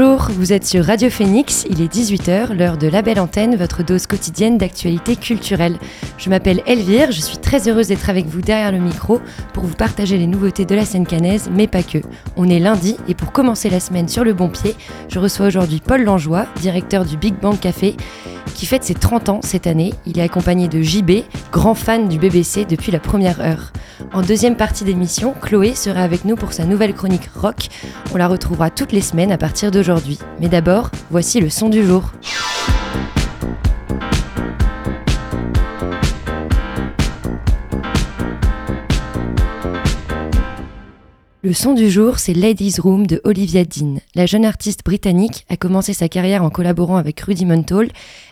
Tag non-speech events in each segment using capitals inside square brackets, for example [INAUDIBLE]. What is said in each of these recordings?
Bonjour, vous êtes sur Radio Phoenix, il est 18h, l'heure de la belle antenne, votre dose quotidienne d'actualité culturelle. Je m'appelle Elvire, je suis très heureuse d'être avec vous derrière le micro pour vous partager les nouveautés de la scène canaise, mais pas que. On est lundi et pour commencer la semaine sur le bon pied, je reçois aujourd'hui Paul Langeois, directeur du Big Bang Café, qui fête ses 30 ans cette année. Il est accompagné de JB, grand fan du BBC depuis la première heure. En deuxième partie d'émission, Chloé sera avec nous pour sa nouvelle chronique rock. On la retrouvera toutes les semaines à partir d'aujourd'hui. Mais d'abord, voici le son du jour. Le son du jour, c'est Ladies Room de Olivia Dean. La jeune artiste britannique a commencé sa carrière en collaborant avec Rudimental.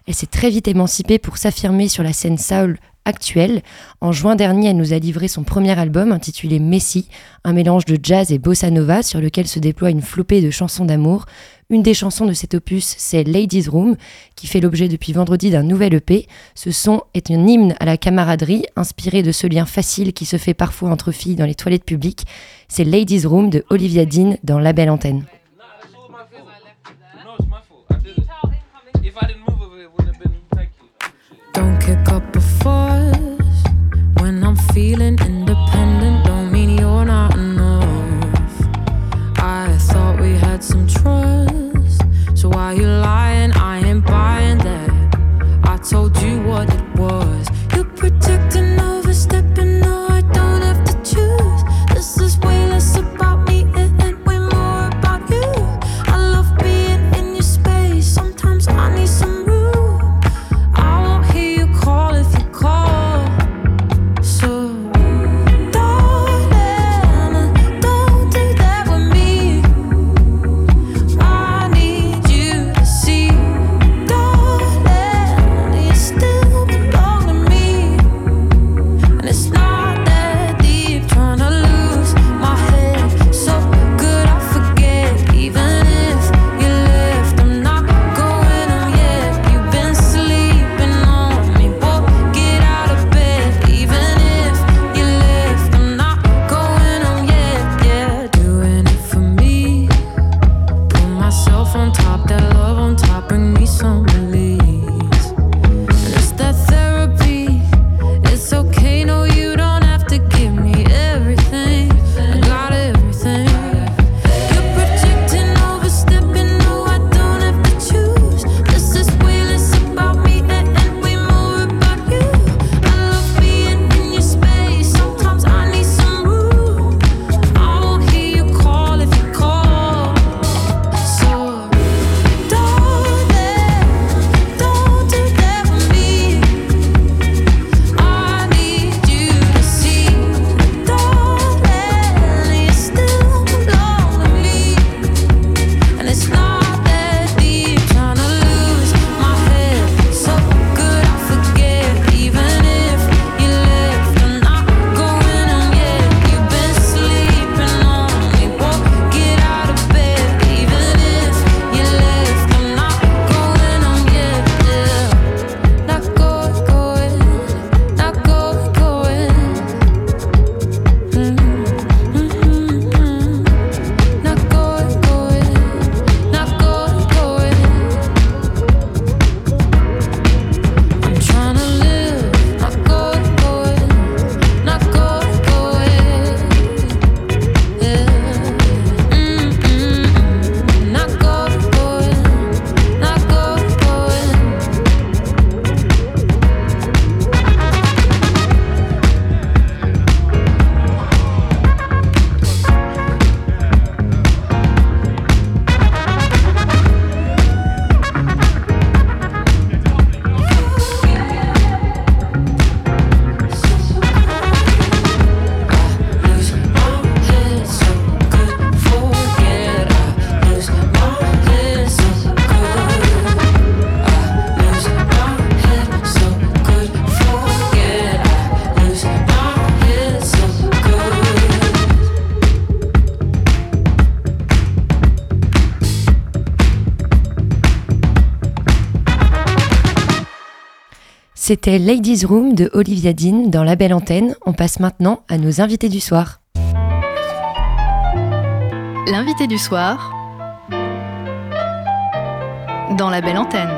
Elle s'est très vite émancipée pour s'affirmer sur la scène soul actuelle. En juin dernier, elle nous a livré son premier album intitulé Messi, un mélange de jazz et bossa nova sur lequel se déploie une flopée de chansons d'amour. Une des chansons de cet opus, c'est Ladies Room, qui fait l'objet depuis vendredi d'un nouvel EP. Ce son est un hymne à la camaraderie, inspiré de ce lien facile qui se fait parfois entre filles dans les toilettes publiques. C'est Ladies Room de Olivia Dean dans La Belle Antenne. Feeling C'était Ladies Room de Olivia Dean dans La Belle Antenne. On passe maintenant à nos invités du soir. L'invité du soir dans La Belle Antenne.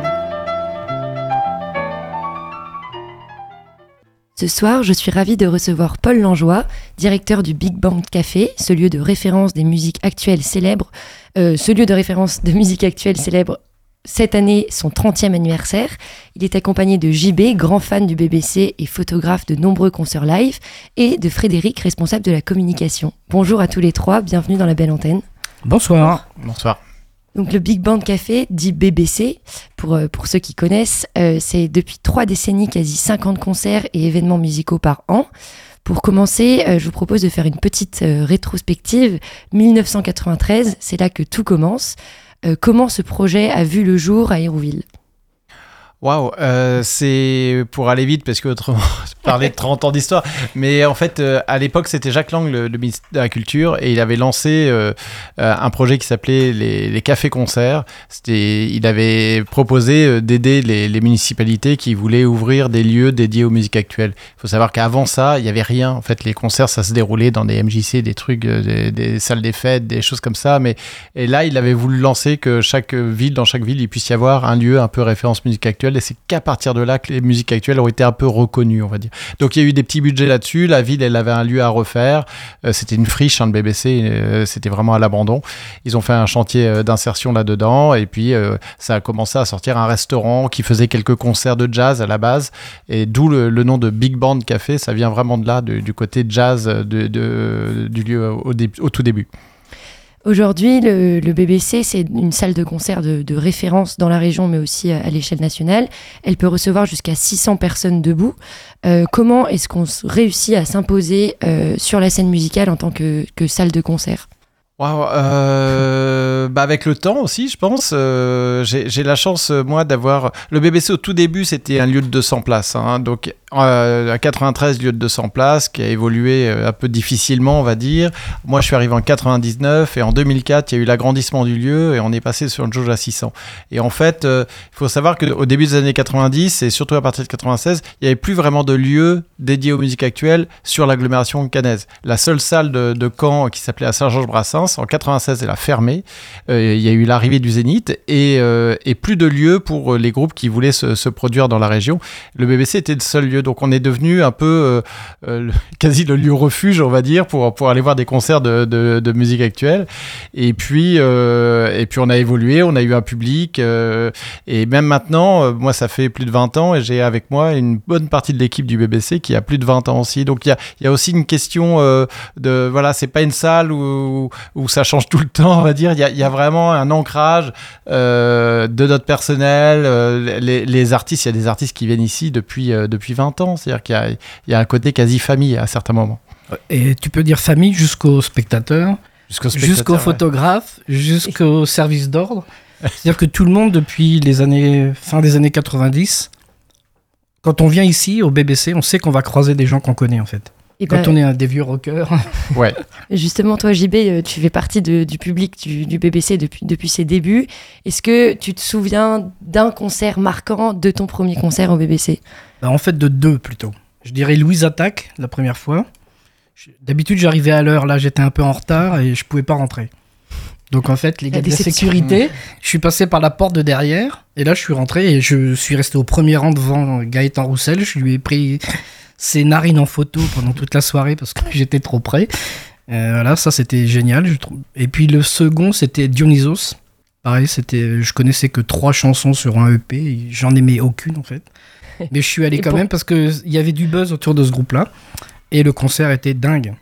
Ce soir, je suis ravie de recevoir Paul Langeois, directeur du Big Band Café, ce lieu de référence des musiques actuelles célèbres, euh, ce lieu de référence de musique actuelle célèbre cette année son 30e anniversaire. Il est accompagné de JB, grand fan du BBC et photographe de nombreux concerts live, et de Frédéric, responsable de la communication. Bonjour à tous les trois, bienvenue dans la belle antenne. Bonsoir. Bonsoir. Donc le Big Band Café, dit BBC, pour, euh, pour ceux qui connaissent, euh, c'est depuis trois décennies quasi 50 concerts et événements musicaux par an. Pour commencer, euh, je vous propose de faire une petite rétrospective. 1993, c'est là que tout commence. Comment ce projet a vu le jour à Hérouville? Waouh, euh, c'est pour aller vite parce que autrement, [LAUGHS] parler de 30 ans d'histoire. Mais en fait, euh, à l'époque, c'était Jacques Lang, le, ministre de la Culture, et il avait lancé euh, un projet qui s'appelait les, cafés-concerts. Il avait proposé d'aider les, municipalités qui voulaient ouvrir des lieux dédiés aux musiques actuelles. Il faut savoir qu'avant ça, il n'y avait rien. En fait, les concerts, ça se déroulait dans des MJC, des trucs, des, salles des fêtes, des choses comme ça. Mais et là, il avait voulu lancer que chaque ville, dans chaque ville, il puisse y avoir un lieu un peu référence musique actuelle et c'est qu'à partir de là que les musiques actuelles ont été un peu reconnues, on va dire. Donc il y a eu des petits budgets là-dessus, la ville, elle avait un lieu à refaire, euh, c'était une friche, hein, le BBC, euh, c'était vraiment à l'abandon. Ils ont fait un chantier euh, d'insertion là-dedans, et puis ça a commencé à sortir un restaurant qui faisait quelques concerts de jazz à la base, et d'où le, nom de Big Band Café, ça vient vraiment de là, du côté jazz du lieu au, au tout début. Aujourd'hui, le, BBC, c'est une salle de concert de, référence dans la région, mais aussi à, l'échelle nationale. Elle peut recevoir jusqu'à 600 personnes debout. Euh, comment est-ce qu'on réussit à s'imposer euh, sur la scène musicale en tant que salle de concert? Wow, euh, bah avec le temps aussi, je pense. J'ai la chance, moi, d'avoir. Le BBC, au tout début, c'était un lieu de 200 places. Hein, donc, euh, à 93, lieu de 200 places, qui a évolué un peu difficilement, on va dire. Moi, je suis arrivé en 99 et en 2004, il y a eu l'agrandissement du lieu et on est passé sur une jauge à 600. Et en fait, il faut savoir qu'au début des années 90 et surtout à partir de 96, il n'y avait plus vraiment de lieu dédié aux musiques actuelles sur l'agglomération canaise. La seule salle de, de Caen qui s'appelait à Saint-Georges-Brassens, en 96, elle a fermé. Euh, il y a eu l'arrivée du Zénith et, plus de lieux pour les groupes qui voulaient se, produire dans la région. Le BBC était le seul lieu, donc on est devenu un peu euh, euh, [LAUGHS] quasi le lieu refuge, on va dire, pour, pour aller voir des concerts de, de, musique actuelle. Et puis, et puis on a évolué, on a eu un public. et même maintenant, moi, ça fait plus de 20 ans et j'ai avec moi une bonne partie de l'équipe du BBC qui a plus de 20 ans aussi. Donc il y a, y a, aussi une question de, voilà, c'est pas une salle où, où ça change tout le temps, on va dire. Il y a, vraiment un ancrage euh, de notre personnel. Euh, les, artistes, il y a des artistes qui viennent ici depuis, euh, depuis 20 ans. C'est-à-dire qu'il y, a un côté quasi famille à certains moments. Et tu peux dire famille jusqu'aux spectateurs, jusqu'aux photographes, jusqu'au service d'ordre. C'est-à-dire que tout le monde, depuis les années, fin des années 90, quand on vient ici au BBC, on sait qu'on va croiser des gens qu'on connaît en fait. Quand ben, on est un des vieux rockers. [LAUGHS] Ouais. Justement, toi, JB, euh, tu fais partie du public du, BBC depuis, depuis ses débuts. Est-ce que tu te souviens d'un concert marquant de ton premier concert au BBC ben, En fait, de deux plutôt. Je dirais Louise Attaque, la première fois. D'habitude, j'arrivais à l'heure. Là, j'étais un peu en retard et je pouvais pas rentrer. Donc en fait, les gars de la sécurité, je suis passé par la porte de derrière et là je suis rentré et je suis resté au premier rang devant Gaëtan Roussel. Je lui ai pris ses narines en photo pendant toute la soirée parce que j'étais trop près. Euh, voilà, ça c'était génial. Je. Et puis le second, c'était Dionysos. Pareil, c'était, je connaissais que trois chansons sur un EP, j'en aimais aucune en fait. [LAUGHS] Mais je suis allé quand même parce qu'il y avait du buzz autour de ce groupe-là. Et le concert était dingue.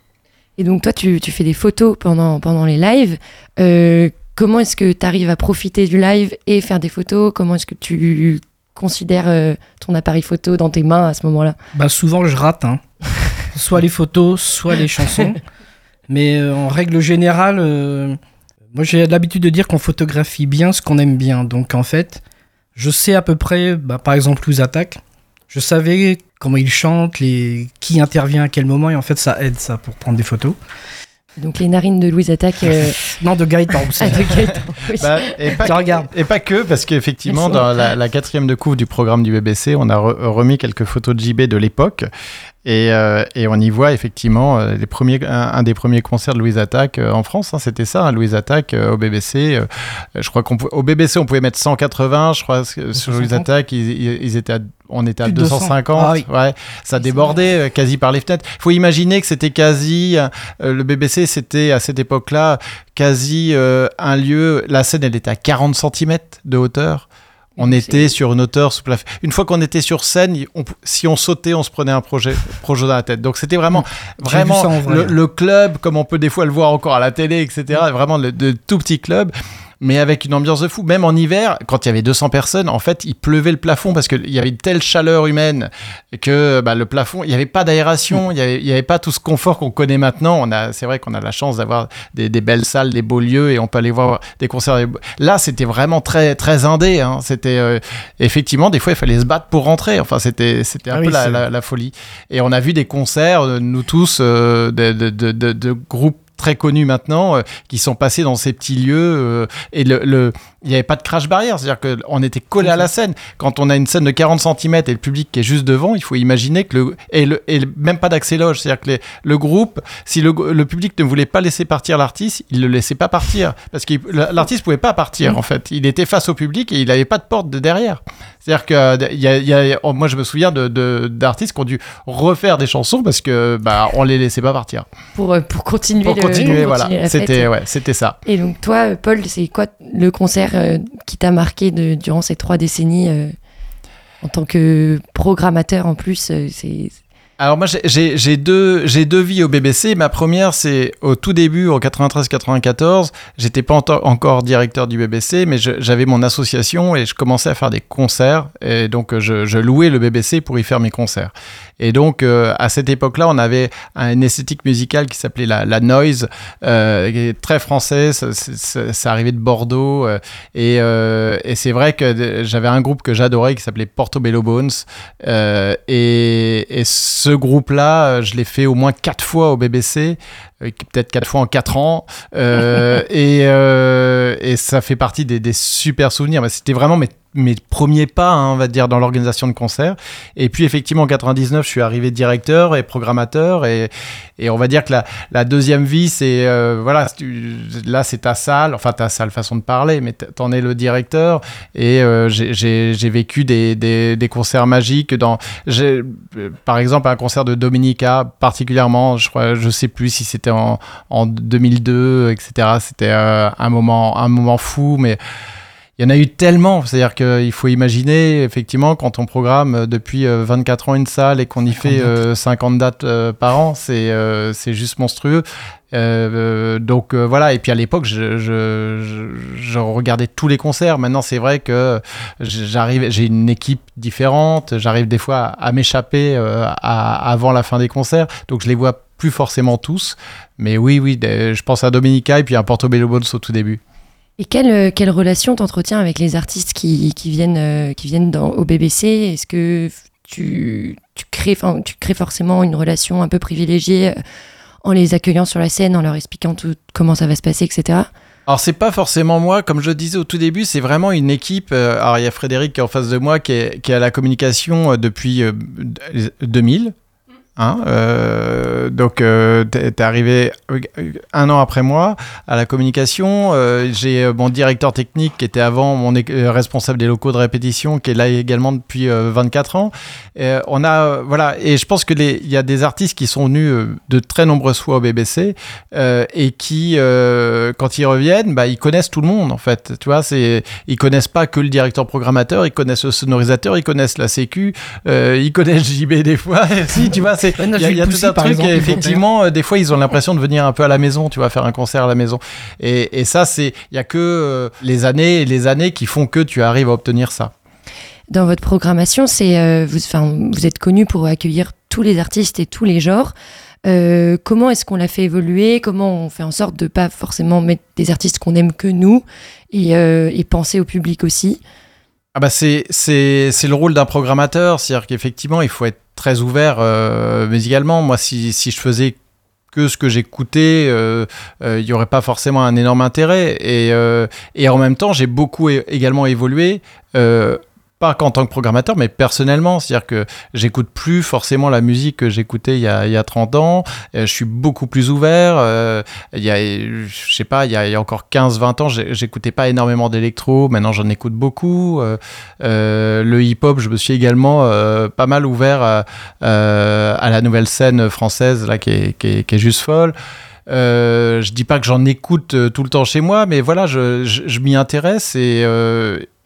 Et donc toi, tu, tu fais des photos pendant, pendant les lives. Euh, comment est-ce que tu arrives à profiter du live et faire des photos? Comment est-ce que tu considères euh, ton appareil photo dans tes mains à ce moment-là bah Souvent, je rate. Hein. soit les photos, soit les chansons. [LAUGHS] Mais euh, en règle générale, euh, moi j'ai l'habitude de dire qu'on photographie bien ce qu'on aime bien. Donc en fait, je sais à peu près, bah, par exemple, où attaque. Je savais comment ils chantent, les... qui intervient à quel moment, et en fait, ça aide ça pour prendre des photos. Donc les narines de Louise Attaque. euh, [LAUGHS] Non, de Gaëtan aussi. ah, de Gaëtan, oui. [LAUGHS] Bah, et, pas Tu regardes. et pas que, parce qu'effectivement, dans la, la quatrième de couvre du programme du BBC, on a re- remis quelques photos de JB de l'époque. Et, euh, et on y voit effectivement euh, les premiers, un, un des premiers concerts de Louise Attaque euh, en France. hein, C'était ça, hein, Louise Attaque euh, au BBC. euh, je crois qu'au BBC, on pouvait mettre 180. Je crois que sur Louise 250. Attaque, ils, étaient à- on était à Plus de 200. 250. Ah oui. ouais, ça débordait quasi par les fenêtres. Il faut imaginer que c'était quasi. euh, le BBC, c'était à cette époque-là quasi euh, un lieu. La scène, elle était à 40 cm de hauteur. On était sur une hauteur sous plafond. Une fois qu'on était sur scène, on- si on sautait, on se prenait un projet, [LAUGHS] projet dans la tête. Donc c'était vraiment, vraiment le, le club, comme on peut des fois le voir encore à la télé, etc. Vraiment le, de tout petit club. Mais avec une ambiance de fou. Même en hiver, quand il y avait 200 personnes, en fait, il pleuvait le plafond parce qu'il y avait une telle chaleur humaine que bah, le plafond, il n'y avait pas d'aération, il n'y avait, pas tout ce confort qu'on connaît maintenant. On a, c'est vrai qu'on a la chance d'avoir des, des belles salles, des beaux lieux et on peut aller voir des concerts. Là, c'était vraiment très, très indé. hein. C'était euh, effectivement, des fois, il fallait se battre pour rentrer. Enfin, c'était, c'était un Ah peu oui, la, c'est- la- la folie. Et on a vu des concerts, euh, nous tous, euh, de, de- de- de- de groupes très connus maintenant, euh, qui sont passés dans ces petits lieux. euh, et le, le- il n'y avait pas de crash barrière, c'est-à-dire qu'on était collé à la scène. Quand on a une scène de 40 cm et le public qui est juste devant, il faut imaginer que le. Et, le, et même pas d'accès loge, c'est-à-dire que les- le groupe, si le, le public ne voulait pas laisser partir l'artiste, il le laissait pas partir. Parce que l'artiste pouvait pas partir, en fait. Il était face au public et il n'avait pas de porte de derrière. C'est-à-dire que euh, y a, y a- oh, moi je me souviens de- de- d'artistes qui ont dû refaire des chansons parce que bah on les laissait pas partir. pour, pour continuer Pour le- continuer, pour voilà. C'était ouais, c'était ça. Et donc toi, euh, Paul, c'est quoi le concert euh, qui t'a marqué de, durant ces trois décennies euh, en tant que programmateur en plus euh, c'est Alors moi j'ai- deux j'ai deux vies au BBC. Ma première c'est au tout début en 93-94. J'étais pas encore directeur du BBC, mais je- j'avais mon association et je commençais à faire des concerts et donc euh, je, je louais le BBC pour y faire mes concerts. Et donc euh, à cette époque-là, on avait une esthétique musicale qui s'appelait la, la noise, euh, qui est très français. Ça, arrivait de Bordeaux euh, et, euh, et c'est vrai que j'avais un groupe que j'adorais qui s'appelait Portobello Bones. Euh, et, et ce groupe-là, je l'ai fait au moins quatre fois au BBC, peut-être quatre fois en quatre ans. Euh, [LAUGHS] et, euh, et ça fait partie des, des super souvenirs. C'était vraiment mes, mes premiers pas, hein, on va dire, dans l'organisation de concerts. Et puis, effectivement, en 99, je suis arrivé directeur et programmateur. Et, et on va dire que la, la deuxième vie, c'est. euh, voilà, là, c'est ta salle, enfin, ta salle, façon de parler, mais t'en es le directeur. Et euh, j'ai- vécu des, des, des concerts magiques dans. euh, Par exemple, un concert de Dominica, particulièrement, je crois, je sais plus si c'était en, en 2002, etc. C'était euh, un, moment, un moment fou, mais. Il y en a eu tellement, c'est-à-dire qu'il faut imaginer, effectivement, quand on programme euh, depuis euh, 24 ans une salle et qu'on y 50 fait dates. euh, 50 dates euh, par an, c'est euh, c'est juste monstrueux. Euh, donc euh, voilà, et puis à l'époque, je, je, je- je regardais tous les concerts. Maintenant, c'est vrai que j'arrive, j'ai une équipe différente, j'arrive des fois à, à m'échapper euh, avant la fin des concerts, donc je les vois plus forcément tous. Mais oui, oui, je pense à Dominica et puis à Portobello Bones au tout début. Et quelle euh, quelle relation t'entretiens avec les artistes qui, qui viennent euh, qui viennent dans, au BBC Est-ce que tu tu crées tu crées forcément une relation un peu privilégiée euh, en les accueillant sur la scène, en leur expliquant tout comment ça va se passer, etc. Alors c'est pas forcément moi, comme je le disais au tout début, c'est vraiment une équipe. alors il y a Frédéric qui est en face de moi, qui est, qui est à la communication depuis euh, d- 2000. Hein, euh, donc euh, t'es t'es arrivé euh, un an après moi à la communication. Euh, J'ai euh, mon directeur technique qui était avant mon euh, responsable des locaux de répétition, qui est là également depuis euh, 24 ans. Et on a voilà, et je pense que il y a des artistes qui sont venus de très nombreuses fois au BBC et qui, quand ils reviennent, bah, ils connaissent tout le monde en fait. Tu vois, ils connaissent pas que le directeur programmateur, ils connaissent le sonorisateur, ils connaissent la Sécu, ils connaissent JB des fois. [LAUGHS] si, tu vois, c'est, Ouais, non, il y a, y tout un par truc. exemple, et effectivement, euh, des fois, ils ont l'impression de venir un peu à la maison. Tu vas faire un concert à la maison. Et, et ça, c'est, il y a que euh, les années et les années qui font que tu arrives à obtenir ça. Dans votre programmation, c'est euh, vous, enfin, vous êtes connu pour accueillir tous les artistes et tous les genres. Euh, comment est-ce qu'on l'a fait évoluer? Comment on fait en sorte de pas forcément mettre des artistes qu'on aime que nous et, euh, et penser au public aussi? Ah bah c'est, le rôle d'un programmateur, c'est-à-dire qu'effectivement, il faut être très ouvert euh, musicalement. Moi, si, si je faisais que ce que j'écoutais, il n'y aurait pas forcément un énorme intérêt. Et, et en même temps, j'ai beaucoup également évolué pas qu'en tant que programmateur, mais personnellement. C'est-à-dire que j'écoute plus forcément la musique que j'écoutais il, il y a 30 ans. Euh, je suis beaucoup plus ouvert. Euh, il y a, je sais pas, il y a, encore 15-20 ans, j'écoutais pas énormément d'électro. Maintenant, j'en écoute beaucoup. Euh, le hip-hop, je me suis également pas mal ouvert à, la nouvelle scène française, là, qui est, qui est, qui est juste folle. Euh, je dis pas que j'en écoute tout le temps chez moi, mais voilà, je, je, m'y intéresse et,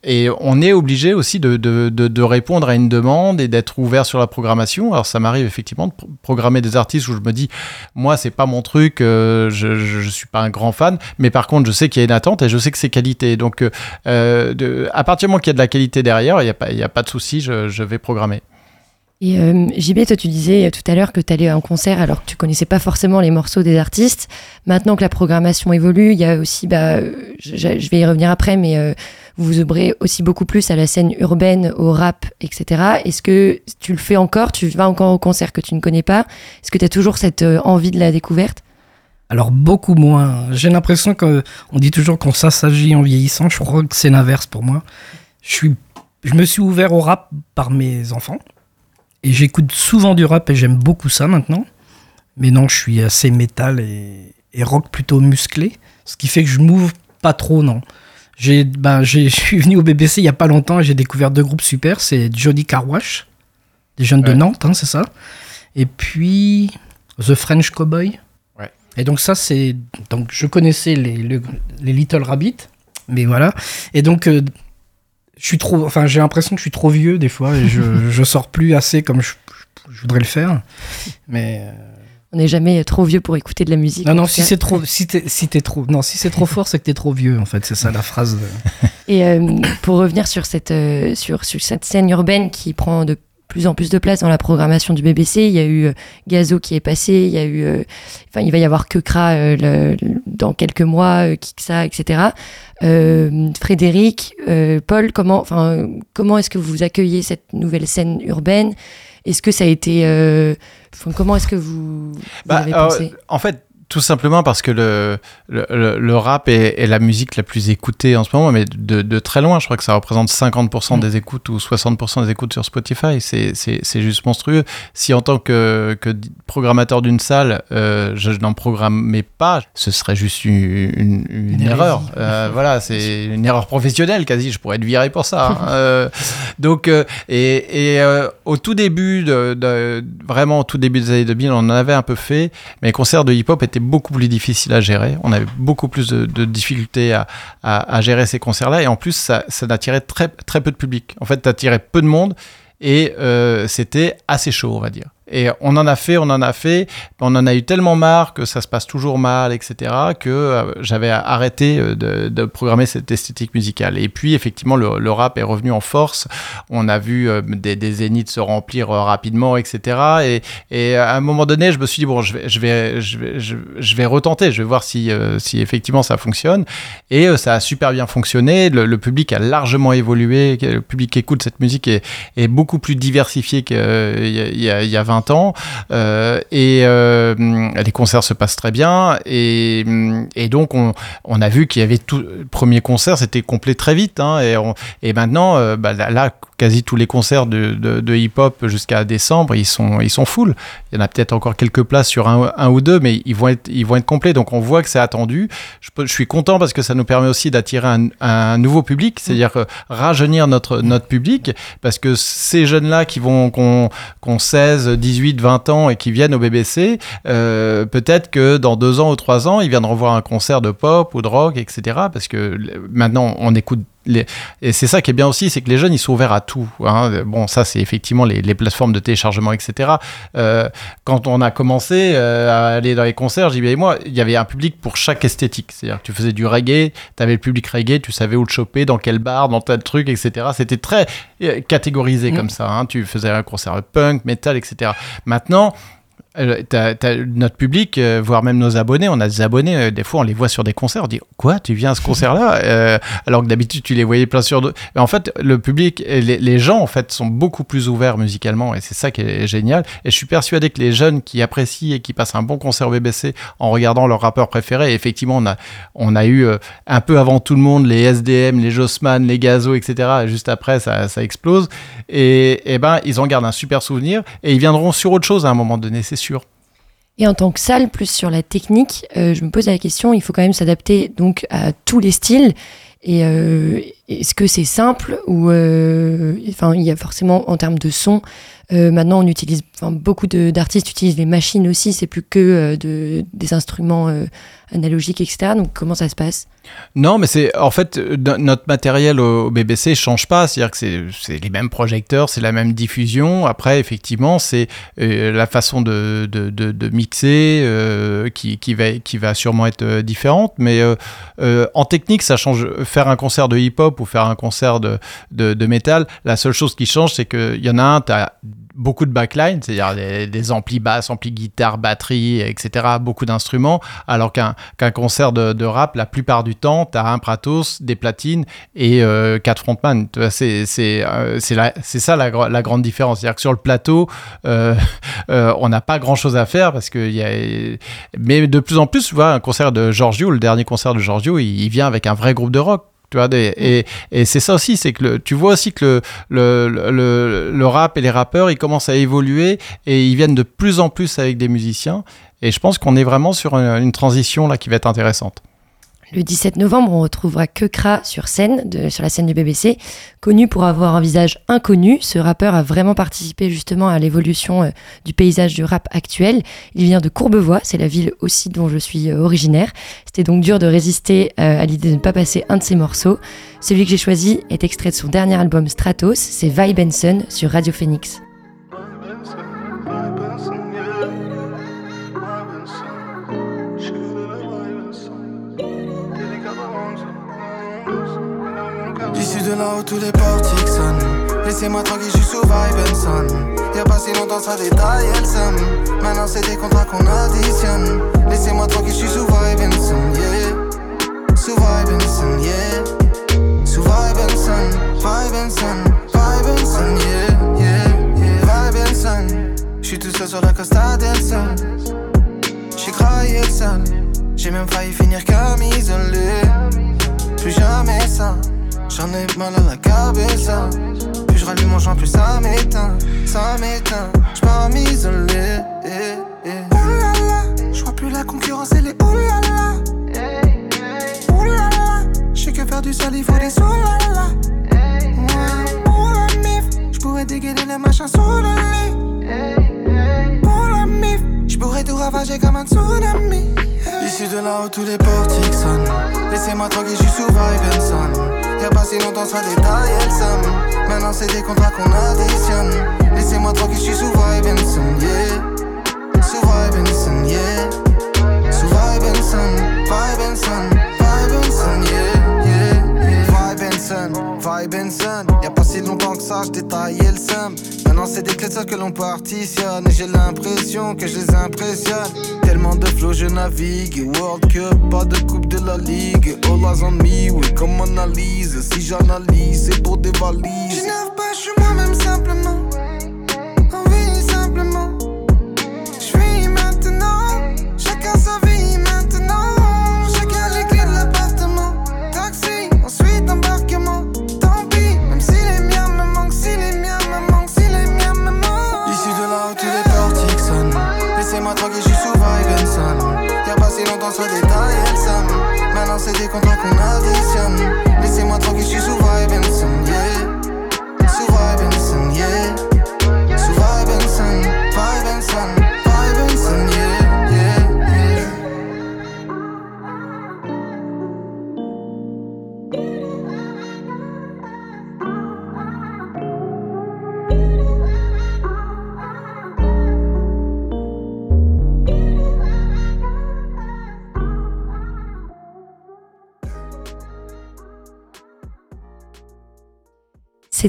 et on est obligé aussi de, de, de, répondre à une demande et d'être ouvert sur la programmation. Alors ça m'arrive effectivement de programmer des artistes où je me dis, moi c'est pas mon truc, euh, je, je, suis pas un grand fan, mais par contre je sais qu'il y a une attente et je sais que c'est qualité. Donc euh, de, à partir du moment qu'il y a de la qualité derrière, il n'y a, pas, a pas de souci, je, je vais programmer. Et euh, JB, toi, tu disais tout à l'heure que tu allais à un concert alors que tu connaissais pas forcément les morceaux des artistes. Maintenant que la programmation évolue, il y a aussi, bah, je, vais y revenir après, mais euh, vous ouvrez aussi beaucoup plus à la scène urbaine, au rap, etc. Est-ce que tu le fais encore? Tu vas encore au concert que tu ne connais pas? Est-ce que tu as toujours cette euh, envie de la découverte? Alors beaucoup moins. J'ai l'impression qu'on dit toujours qu'on s'assagit en vieillissant. Je crois que c'est l'inverse pour moi. Je, suis, je me suis ouvert au rap par mes enfants. Et j'écoute souvent du rap et j'aime beaucoup ça maintenant. Mais non, je suis assez métal et, rock plutôt musclé. Ce qui fait que je m'ouvre pas trop, non. J'ai, ben, [LAUGHS] je suis venu au BBC il y a pas longtemps et j'ai découvert deux groupes super. C'est Jody Carwash, des jeunes de Nantes, hein, c'est ça. Et puis The French Cowboy. Ouais. Et donc ça, c'est... Donc je connaissais les, les, Little Rabbit, mais voilà. Et donc... Euh, je suis trop, enfin, j'ai l'impression que je suis trop vieux des fois et je, [LAUGHS] je sors plus assez comme je, je voudrais le faire. Mais euh, on n'est jamais trop vieux pour écouter de la musique. Non, non, si c'est trop, si t'es, si trop, non, si c'est trop fort, c'est que t'es trop vieux. En fait, c'est ça la phrase. Et euh, pour revenir sur cette, euh, sur, sur cette scène urbaine qui prend de plus en plus de place dans la programmation du BBC. Il y a eu euh, Gazo qui est passé, il y a eu, euh, enfin, il va y avoir Kekra euh, dans quelques mois, Kiksa, etc. Frédéric, Paul, comment, enfin, comment est-ce que vous accueillez cette nouvelle scène urbaine? Est-ce que ça a été, comment est-ce que vous, bah, avez pensé? En fait, tout simplement parce que le, le, le rap est, est, la musique la plus écoutée en ce moment, mais de, de très loin. Je crois que ça représente 50% mm. des écoutes ou 60% des écoutes sur Spotify. C'est juste monstrueux. Si en tant que, que programmateur d'une salle, euh, je n'en programmais pas, ce serait juste une, une, erreur. Euh, [LAUGHS] voilà, c'est une erreur professionnelle quasi. Je pourrais être viré pour ça. Hein. [LAUGHS] euh, donc, et, et au tout début, de, de, vraiment au tout début des années 2000, on en avait un peu fait, mais les concerts de hip-hop étaient beaucoup plus difficile à gérer. On avait beaucoup plus de, difficultés à, à, gérer ces concerts-là. Et en plus, ça, ça n'attirait très, très peu de public. En fait, ça attirait peu de monde. Et euh, c'était assez chaud, on va dire. Et on en a fait, on en a fait, on en a eu tellement marre que ça se passe toujours mal, etc., que euh, j'avais arrêté euh, de, programmer cette esthétique musicale. Et puis, effectivement, le, rap est revenu en force. On a vu euh, des, des, zéniths se remplir rapidement, etc. Et, à un moment donné, je me suis dit, bon, je vais, je vais, je vais, retenter, je vais voir si, effectivement ça fonctionne. Et ça a super bien fonctionné. Le, public a largement évolué. Le public qui écoute cette musique est, est beaucoup plus diversifié qu'il y, y, y a 20 ans. Euh, et euh, les concerts se passent très bien. Et, donc, on, a vu qu'il y avait tout. Premier concert, c'était complet très vite. Hein, et, et maintenant, euh, bah, là, quasi tous les concerts de, de, hip-hop jusqu'à décembre, ils sont, ils sont full. Il y en a peut-être encore quelques places sur un, ou deux, mais ils vont être, ils vont être complets. Donc, on voit que c'est attendu. Je, suis content parce que ça nous permet aussi d'attirer un, nouveau public, c'est-à-dire rajeunir notre, notre public, parce que ces jeunes-là qui vont, qu'on qu 16, 18, 20 ans et qui viennent au BBC, euh, peut-être que dans deux ans ou trois ans, ils viendront voir un concert de pop ou de rock, etc. Parce que maintenant, on écoute les... et c'est ça qui est bien aussi, c'est que les jeunes ils sont ouverts à tout. Hein. Bon, ça c'est effectivement les, les, plateformes de téléchargement, etc. Euh, quand on a commencé euh, à aller dans les concerts, j'y et moi, il y avait un public pour chaque esthétique. C'est-à-dire que tu faisais du reggae, tu avais le public reggae, tu savais où le choper, dans quel bar, dans tel truc, etc. C'était très catégorisé mmh. comme ça. Hein. Tu faisais un concert punk, metal, etc. Maintenant, euh, notre public, euh, voire même nos abonnés, on a des abonnés, euh, des fois on les voit sur des concerts, on dit quoi, tu viens à ce concert-là Alors que d'habitude tu les voyais plein sur deux. En fait, le public, les, gens en fait sont beaucoup plus ouverts musicalement et c'est ça qui est génial. Et je suis persuadé que les jeunes qui apprécient et qui passent un bon concert au BBC en regardant leur rappeur préféré, effectivement on a, on a eu un peu avant tout le monde les SDM, les Jossman, les Gazo, etc. Et juste après ça, ça explose. Et, et ben ils en gardent un super souvenir et ils viendront sur autre chose à un moment donné, c'est Et en tant que salle, plus sur la technique, euh, je me pose la question, il faut quand même s'adapter donc à tous les styles. Et euh, est-ce que c'est simple ou euh, enfin il y a forcément en termes de son. maintenant, on utilise beaucoup d'artistes utilisent les machines aussi. C'est plus que de, des instruments analogiques, etc. Donc comment ça se passe? Non, mais c'est en fait euh, no- notre matériel au, BBC change pas, c'est-à-dire que c'est- les mêmes projecteurs, c'est la même diffusion. Après, effectivement, c'est euh, la façon de, mixer euh, qui, va sûrement être différente, mais en technique, ça change. Faire un concert de hip-hop ou faire un concert de de, métal, la seule chose qui change, c'est qu'il y en a un, t'as beaucoup de backline, c'est-à-dire des, des amplis basses, amplis guitare, batterie, etc., beaucoup d'instruments, alors qu'un qu'un concert de, rap, la plupart du temps, tu as un Pratos, des platines et euh, quatre frontman. Euh, c'est ça la, la grande différence. C'est-à-dire que sur le plateau, [LAUGHS] euh, on n'a pas grand-chose à faire parce que... Y a... Mais de plus en plus, tu vois, un concert de Giorgio, le dernier concert de Giorgio, il, il vient avec un vrai groupe de rock. Tu vois, et, et c'est ça aussi, c'est que tu vois aussi que le, le, le, le rap et les rappeurs, ils commencent à évoluer et ils viennent de plus en plus avec des musiciens. Et je pense qu'on est vraiment sur une, transition là qui va être intéressante. Le 17 novembre, on retrouvera Kekra sur scène, sur la scène du BBC. Connu pour avoir un visage inconnu, ce rappeur a vraiment participé justement à l'évolution euh, du paysage du rap actuel. Il vient de Courbevoie, c'est la ville aussi dont je suis euh, originaire. C'était donc dur de résister euh, à l'idée de ne pas passer un de ses morceaux. Celui que j'ai choisi est extrait de son dernier album Stratos, c'est Vi Benson sur Radio Phoenix. Issu de là où tous les portiques sonnent. Laissez-moi tranquille, je suis sous Vibenson Y'a pas si longtemps ça détaille, elle Maintenant c'est des contrats qu'on additionne. Laissez-moi tranquille, je suis sous Vibenson, yeah. Sous Vibenson, yeah. Sous Vibenson, Vibenson, Vibenson, yeah, yeah, yeah. Vibenson J'suis tout seul sur la Costa del Sol J'ai craillé J'ai même failli finir J'en ai mal à la cabeza. Plus je rallume mon champ, plus ça m'éteint Ça m'éteint. J'pars m'isoler eh, eh. Oh là là J'vois plus la concurrence, elle est oh là là. Oh là J'sais que faire du sale, il faut des oh là Pour la mif J'pourrais dégainer les machins sous le lit. Pour la mif J'pourrais tout ravager comme un tsunami. Issu de là où tous les portiques sonnent. Laissez-moi tranquille, je suis sous Vibenson Y'a pas si longtemps ça détaille, elle somme. Maintenant c'est des contrats qu'on additionne. Laissez-moi tranquille, je suis sous Vibenson, yeah. Sous Vibenson, yeah. Sous Vibenson, Vibenson, Vibenson, yeah, yeah, yeah Vibenson, Vibenson Y'a pas si longtemps que ça, je détaillais le seum Maintenant c'est des clés que l'on partitionne. Et j'ai l'impression que je les impressionne. Tellement de flow je navigue. World Cup, pas de coupe de la ligue. All eyes on me, oui comme analyse Si j'analyse c'est pour des valises. Je pas, je suis moi-même simplement pas si longtemps ça détaille, elle somme Maintenant c'est des contrats qu'on additionne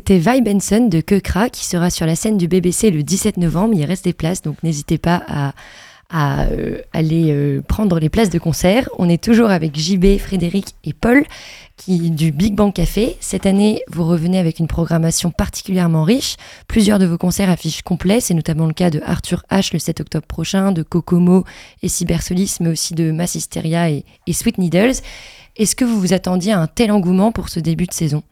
C'était Vi Benson de Kekra qui sera sur la scène du BBC le 17 novembre. Il reste des places, donc n'hésitez pas à, euh, aller euh, prendre les places de concert. On est toujours avec JB, Frédéric et Paul qui, du Big Bang Café. Cette année, vous revenez avec une programmation particulièrement riche. Plusieurs de vos concerts affichent complets. C'est notamment le cas de Arthur H le 7 octobre prochain, de Kokomo et Cybersolis, mais aussi de Mass Hysteria et Sweet Needles. Est-ce que vous vous attendiez à un tel engouement pour ce début de saison?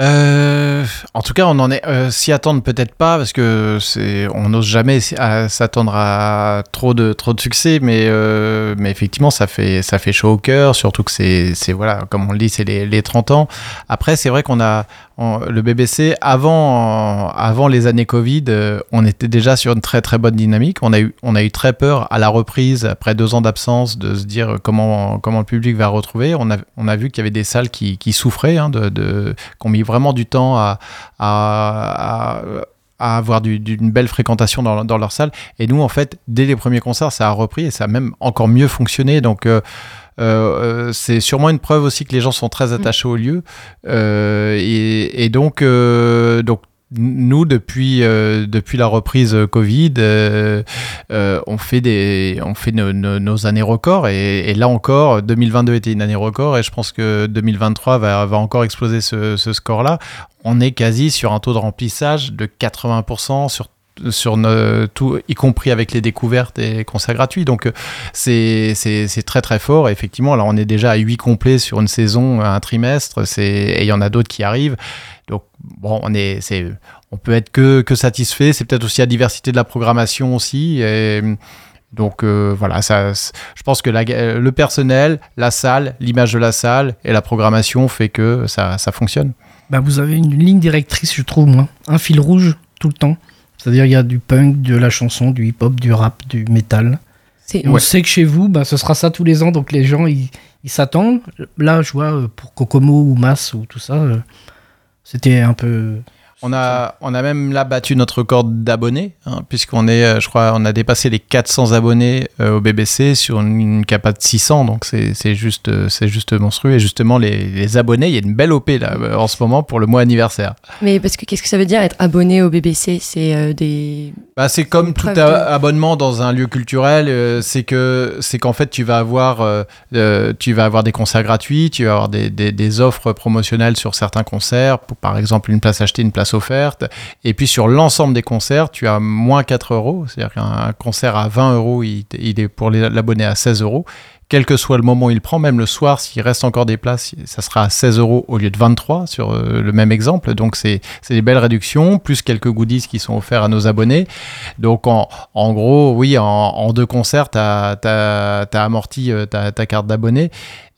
Euh, en tout cas, on en est euh, s'y attendre peut-être pas parce que c'est on n'ose jamais s'attendre à trop de trop de succès, mais euh, mais effectivement ça fait ça fait chaud au cœur, surtout que c'est voilà comme on le dit c'est les, les 30 ans. Après c'est vrai qu'on a le BBC, avant, avant les années Covid, on était déjà sur une très très bonne dynamique. On a eu, on a eu très peur à la reprise, après deux ans d'absence, de se dire comment, comment le public va retrouver. On a, on a vu qu'il y avait des salles qui, qui souffraient, hein, de, de, vraiment du temps à, à, à avoir d'une belle fréquentation dans, dans, leur salle. Et nous, en fait, dès les premiers concerts, ça a repris et ça a même encore mieux fonctionné. Donc, euh, euh, c'est sûrement une preuve aussi que les gens sont très attachés au lieu. Euh, et, donc, euh, donc nous, depuis, depuis la reprise Covid, on fait, des, on fait nos, années records. Et, là encore, 2022 était une année record. Et je pense que 2023 va, va encore exploser ce, ce score-là. On est quasi sur un taux de remplissage de 80% sur sur tout, y compris avec les découvertes et concerts gratuits. Donc c'est très très fort. effectivement, là on est déjà à 8 complets sur une saison, un trimestre, et il y en a d'autres qui arrivent. Donc bon, on est, on peut être que, que satisfait. C'est peut-être aussi la diversité de la programmation aussi. Et, donc euh, voilà, ça, je pense que le personnel, la salle, l'image de la salle et la programmation fait que ça, ça fonctionne. Bah vous avez une ligne directrice, je trouve. Un fil rouge tout le temps. C'est-à-dire il y a du punk, de la chanson, du hip-hop, du rap, du métal. on sait que chez vous, bah, ce sera ça tous les ans, donc les gens, ils s'attendent. Là, je vois, euh, pour Kokomo ou Mass ou tout ça, euh, c'était un peu on a, on a même là battu notre record d'abonnés, hein, puisqu'on est, euh, je crois, on a dépassé les 400 abonnés euh, au BBC sur une, capacité de 600, donc c'est juste, euh, c'est juste monstrueux. Et justement, les, abonnés, il y a une belle OP là en ce moment pour le mois anniversaire. Mais parce que qu'est-ce que ça veut dire être abonné au BBC C'est des. Bah, c'est comme tout abonnement dans un lieu culturel, c'est que c'est qu'en fait tu vas avoir, tu vas avoir des concerts gratuits, tu vas avoir des, des, des offres promotionnelles sur certains concerts, pour, par exemple une place achetée, une place offerte. Et puis sur l'ensemble des concerts, tu as moins 4 euros. C'est-à-dire qu'un concert à 20 euros, il, est pour l'abonné à 16 euros quel que soit le moment il prend, même le soir, s'il reste encore des places, ça sera à 16 euros au lieu de 23 sur euh, le même exemple. Donc c'est des belles réductions, plus quelques goodies qui sont offerts à nos abonnés. Donc en, gros, oui, en, deux concerts, tu as, amorti euh, ta, ta carte d'abonné.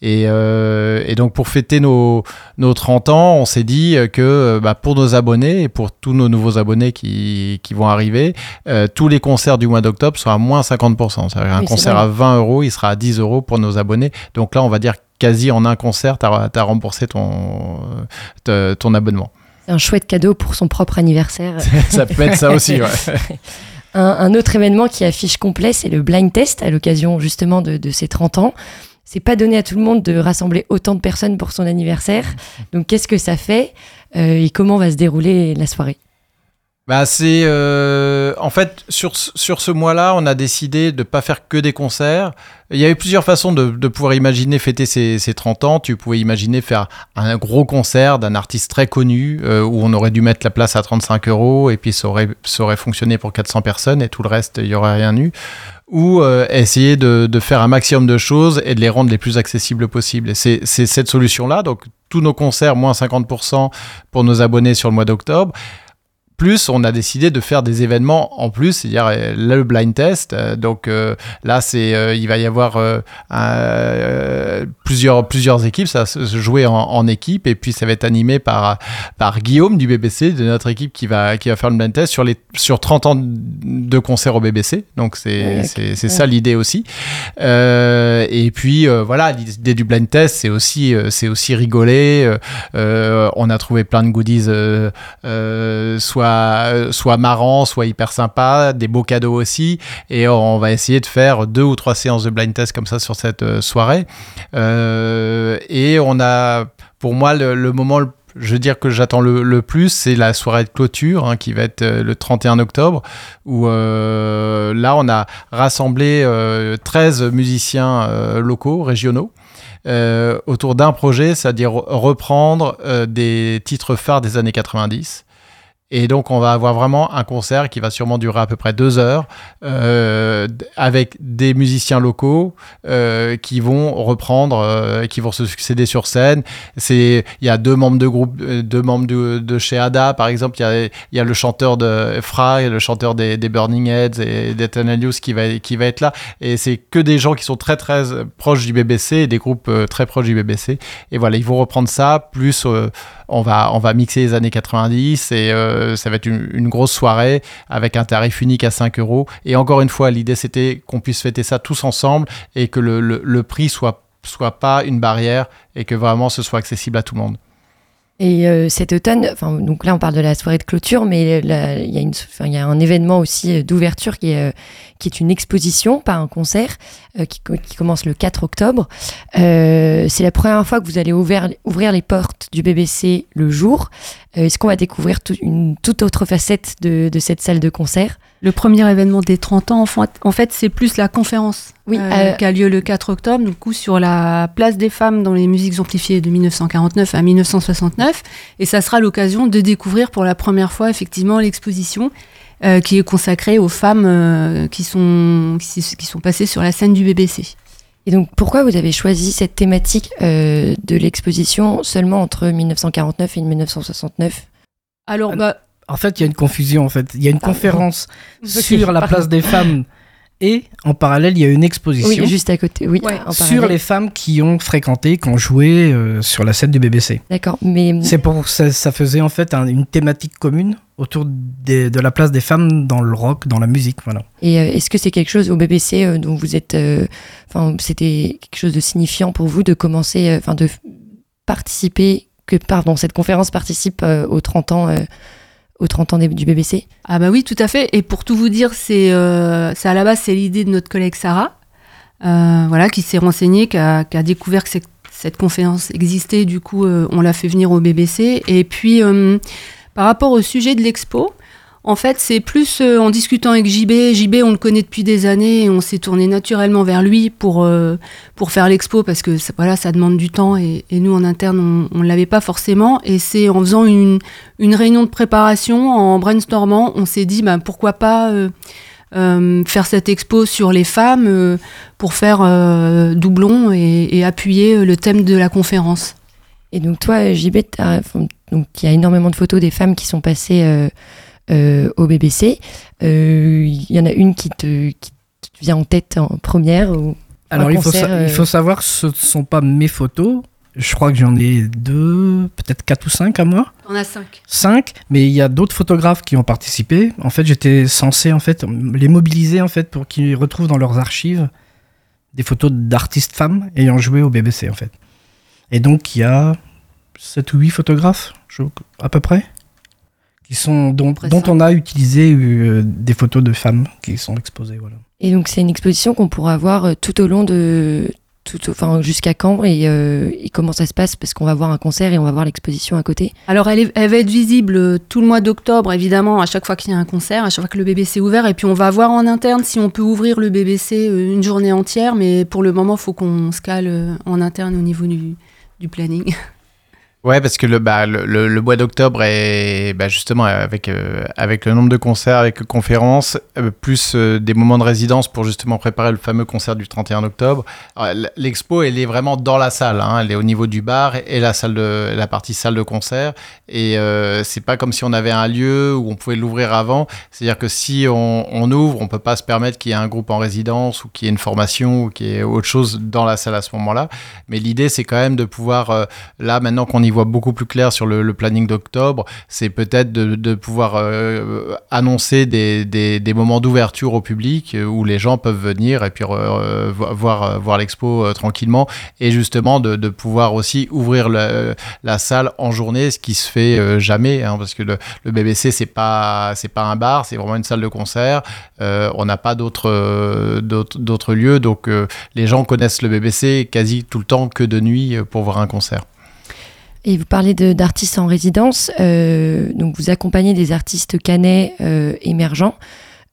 Euh, et, donc pour fêter nos, nos 30 ans, on s'est dit que euh, bah, pour nos abonnés et pour tous nos nouveaux abonnés qui, qui vont arriver, euh, tous les concerts du mois d'octobre seront à moins 50%. cest un concert à 20 euros, il sera à 10 euros pour nos abonnés. Donc là, on va dire quasi en un concert, tu as, remboursé ton, ton abonnement. Un chouette cadeau pour son propre anniversaire. [LAUGHS] ça peut être ça aussi, ouais. [LAUGHS] un, un, autre événement qui affiche complet, c'est le blind test à l'occasion justement de, de ces 30 ans c'est pas donné à tout le monde de rassembler autant de personnes pour son anniversaire. [LAUGHS] Donc qu'est-ce que ça fait euh, et comment va se dérouler la soirée? Bah c'est euh, en fait sur, sur ce mois-là, on a décidé de pas faire que des concerts. Il y avait plusieurs façons de, de pouvoir imaginer fêter ses, 30 ans. Tu pouvais imaginer faire un gros concert d'un artiste très connu euh, où on aurait dû mettre la place à 35 euros et puis ça aurait, ça aurait fonctionné pour 400 personnes et tout le reste, il y aurait rien eu ou euh, essayer de, de, faire un maximum de choses et de les rendre les plus accessibles possibles. C'est cette solution-là, donc tous nos concerts, moins 50% pour nos abonnés sur le mois d'octobre. Plus, on a décidé de faire des événements en plus, c'est-à-dire euh, le blind test. Euh, donc euh, là, c'est, il va y avoir plusieurs, plusieurs équipes, ça va se jouer en, équipe, et puis ça va être animé par, par Guillaume du BBC, de notre équipe qui va, qui va faire le blind test sur, les, sur 30 ans de concert au BBC. Donc c'est, c'est, ça l'idée aussi. et puis voilà, l'idée du blind test, c'est aussi, c'est aussi rigoler. on a trouvé plein de goodies, soit euh, soit, marrant, soit hyper sympa, des beaux cadeaux aussi. Et on va essayer de faire deux ou trois séances de blind test comme ça sur cette euh, soirée. Euh, et on a, pour moi, le, moment je veux dire que j'attends le, plus, c'est la soirée de clôture hein, qui va être le 31 octobre, où là on a rassemblé 13 musiciens locaux, régionaux. autour d'un projet, c'est-à-dire reprendre des titres phares des années 90 et donc, on va avoir vraiment un concert qui va sûrement durer à peu près deux heures euh, avec des musiciens locaux euh, qui vont reprendre, euh, qui vont se succéder sur scène. C'est, il y a deux membres de groupe, euh, deux membres de, de chez Ada, par exemple. Il y a, il y a le chanteur de Fra, le chanteur des, Burning Heads et d'Eternal qui va, qui va être là. Et c'est que des gens qui sont très très proches du BBC, et des groupes euh, très proches du BBC. Et voilà, ils vont reprendre ça, plus on va, on va mixer les années 90 et euh, ça va être une, grosse soirée avec un tarif unique à 5 euros. Et encore une fois, l'idée c'était qu'on puisse fêter ça tous ensemble et que le, le prix soit soit pas une barrière et que vraiment ce soit accessible à tout le monde. Et euh, cet automne, enfin, donc là on parle de la soirée de clôture, mais il y, a y a un événement aussi euh, d'ouverture qui est, euh, qui est une exposition, pas un concert, qui, qui, commence le 4 octobre. c'est la première fois que vous allez ouvrir, ouvrir les portes du BBC le jour. Est-ce qu'on va découvrir une toute autre facette de, de cette salle de concert le premier événement des 30 ans, en fait, c'est plus la conférence oui, euh, euh, qui a lieu le 4 octobre, du coup, sur la place des femmes dans les musiques amplifiées de 1949 à 1969. Et ça sera l'occasion de découvrir pour la première fois, effectivement, l'exposition euh, qui est consacrée aux femmes qui, sont, qui, sont passées sur la scène du BBC. Et donc, pourquoi vous avez choisi cette thématique de l'exposition seulement entre 1949 et 1969 alors, bah, en fait, il y a une confusion. En fait, il y a une conférence [LAUGHS] sur la place des femmes et en parallèle, il y a une exposition. Oui, juste à côté. Oui, sur les femmes qui ont fréquenté, qui ont joué euh, sur la scène du BBC. D'accord, mais c'est pour ça, ça faisait en fait une thématique commune autour de la place des femmes dans le rock, dans la musique, voilà. Et euh, est-ce que c'est quelque chose au BBC euh, dont vous êtes, enfin, c'était quelque chose de signifiant pour vous de commencer, enfin, de participer, que pardon, cette conférence participe aux 30 ans aux 30 ans du BBC Ah bah oui, tout à fait. Et pour tout vous dire, c'est euh, à la base, c'est l'idée de notre collègue Sarah, euh, voilà, qui s'est renseignée, qui a, découvert que cette conférence existait. Du coup, euh, on l'a fait venir au BBC. Et puis, par rapport au sujet de l'expo, en fait, c'est plus euh, en discutant avec JB. JB, on le connaît depuis des années et on s'est tourné naturellement vers lui pour, euh, pour faire l'expo parce que voilà, ça demande du temps et, nous, en interne, on ne l'avait pas forcément. Et c'est en faisant une, une, réunion de préparation, en brainstormant, on s'est dit bah, pourquoi pas euh, faire cette expo sur les femmes pour faire doublon et, et, appuyer le thème de la conférence. Et donc, toi, JB, il y a énormément de photos des femmes qui sont passées euh, au BBC. Il euh, y en a une qui te, qui te, vient en tête en première ou Alors il, faut il euh, faut savoir, ce ne sont pas mes photos. Je crois que j'en ai deux, peut-être quatre ou cinq à moi. On a cinq. Cinq, mais il y a d'autres photographes qui ont participé. En fait, j'étais censé en fait les mobiliser en fait pour qu'ils retrouvent dans leurs archives des photos d'artistes femmes ayant joué au BBC en fait. Et donc il y a sept ou huit photographes, à peu près qui sont dont, dont on a utilisé euh, des photos de femmes qui sont exposées. Voilà. Et donc c'est une exposition qu'on pourra voir euh, tout au long de tout, enfin jusqu'à quand euh, et, comment ça se passe parce qu'on va voir un concert et on va voir l'exposition à côté. Alors elle, elle, va être visible tout le mois d'octobre évidemment à chaque fois qu'il y a un concert, à chaque fois que le BBC est ouvert et puis on va voir en interne si on peut ouvrir le BBC une journée entière mais pour le moment il faut qu'on se cale en interne au niveau du, du planning. [LAUGHS] Ouais, parce que le, bah, le, mois d'octobre est bah, justement avec, euh, avec le nombre de concerts, avec conférences, euh, plus euh, des moments de résidence pour justement préparer le fameux concert du 31 octobre. L'expo, elle est vraiment dans la salle. Hein, elle est au niveau du bar et la, salle de, la partie salle de concert. Et c'est pas comme si on avait un lieu où on pouvait l'ouvrir avant. C'est-à-dire que si on, on, ouvre, on peut pas se permettre qu'il y ait un groupe en résidence ou qu'il y ait une formation ou qu'il y ait autre chose dans la salle à ce moment-là. Mais l'idée, c'est quand même de pouvoir, là, maintenant qu'on y voit beaucoup plus clair sur le, planning d'octobre, c'est peut-être de, pouvoir euh, annoncer des, moments d'ouverture au public euh, où les gens peuvent venir et puis euh, voir, l'expo tranquillement et justement de, pouvoir aussi ouvrir la, salle en journée, ce qui se fait jamais hein, parce que le, BBC c'est pas un bar, c'est vraiment une salle de concert. on n'a pas d'autres lieux donc les gens connaissent le BBC quasi tout le temps que de nuit pour voir un concert. Et vous parlez d'artistes en résidence, euh, donc vous accompagnez des artistes canais euh, émergents.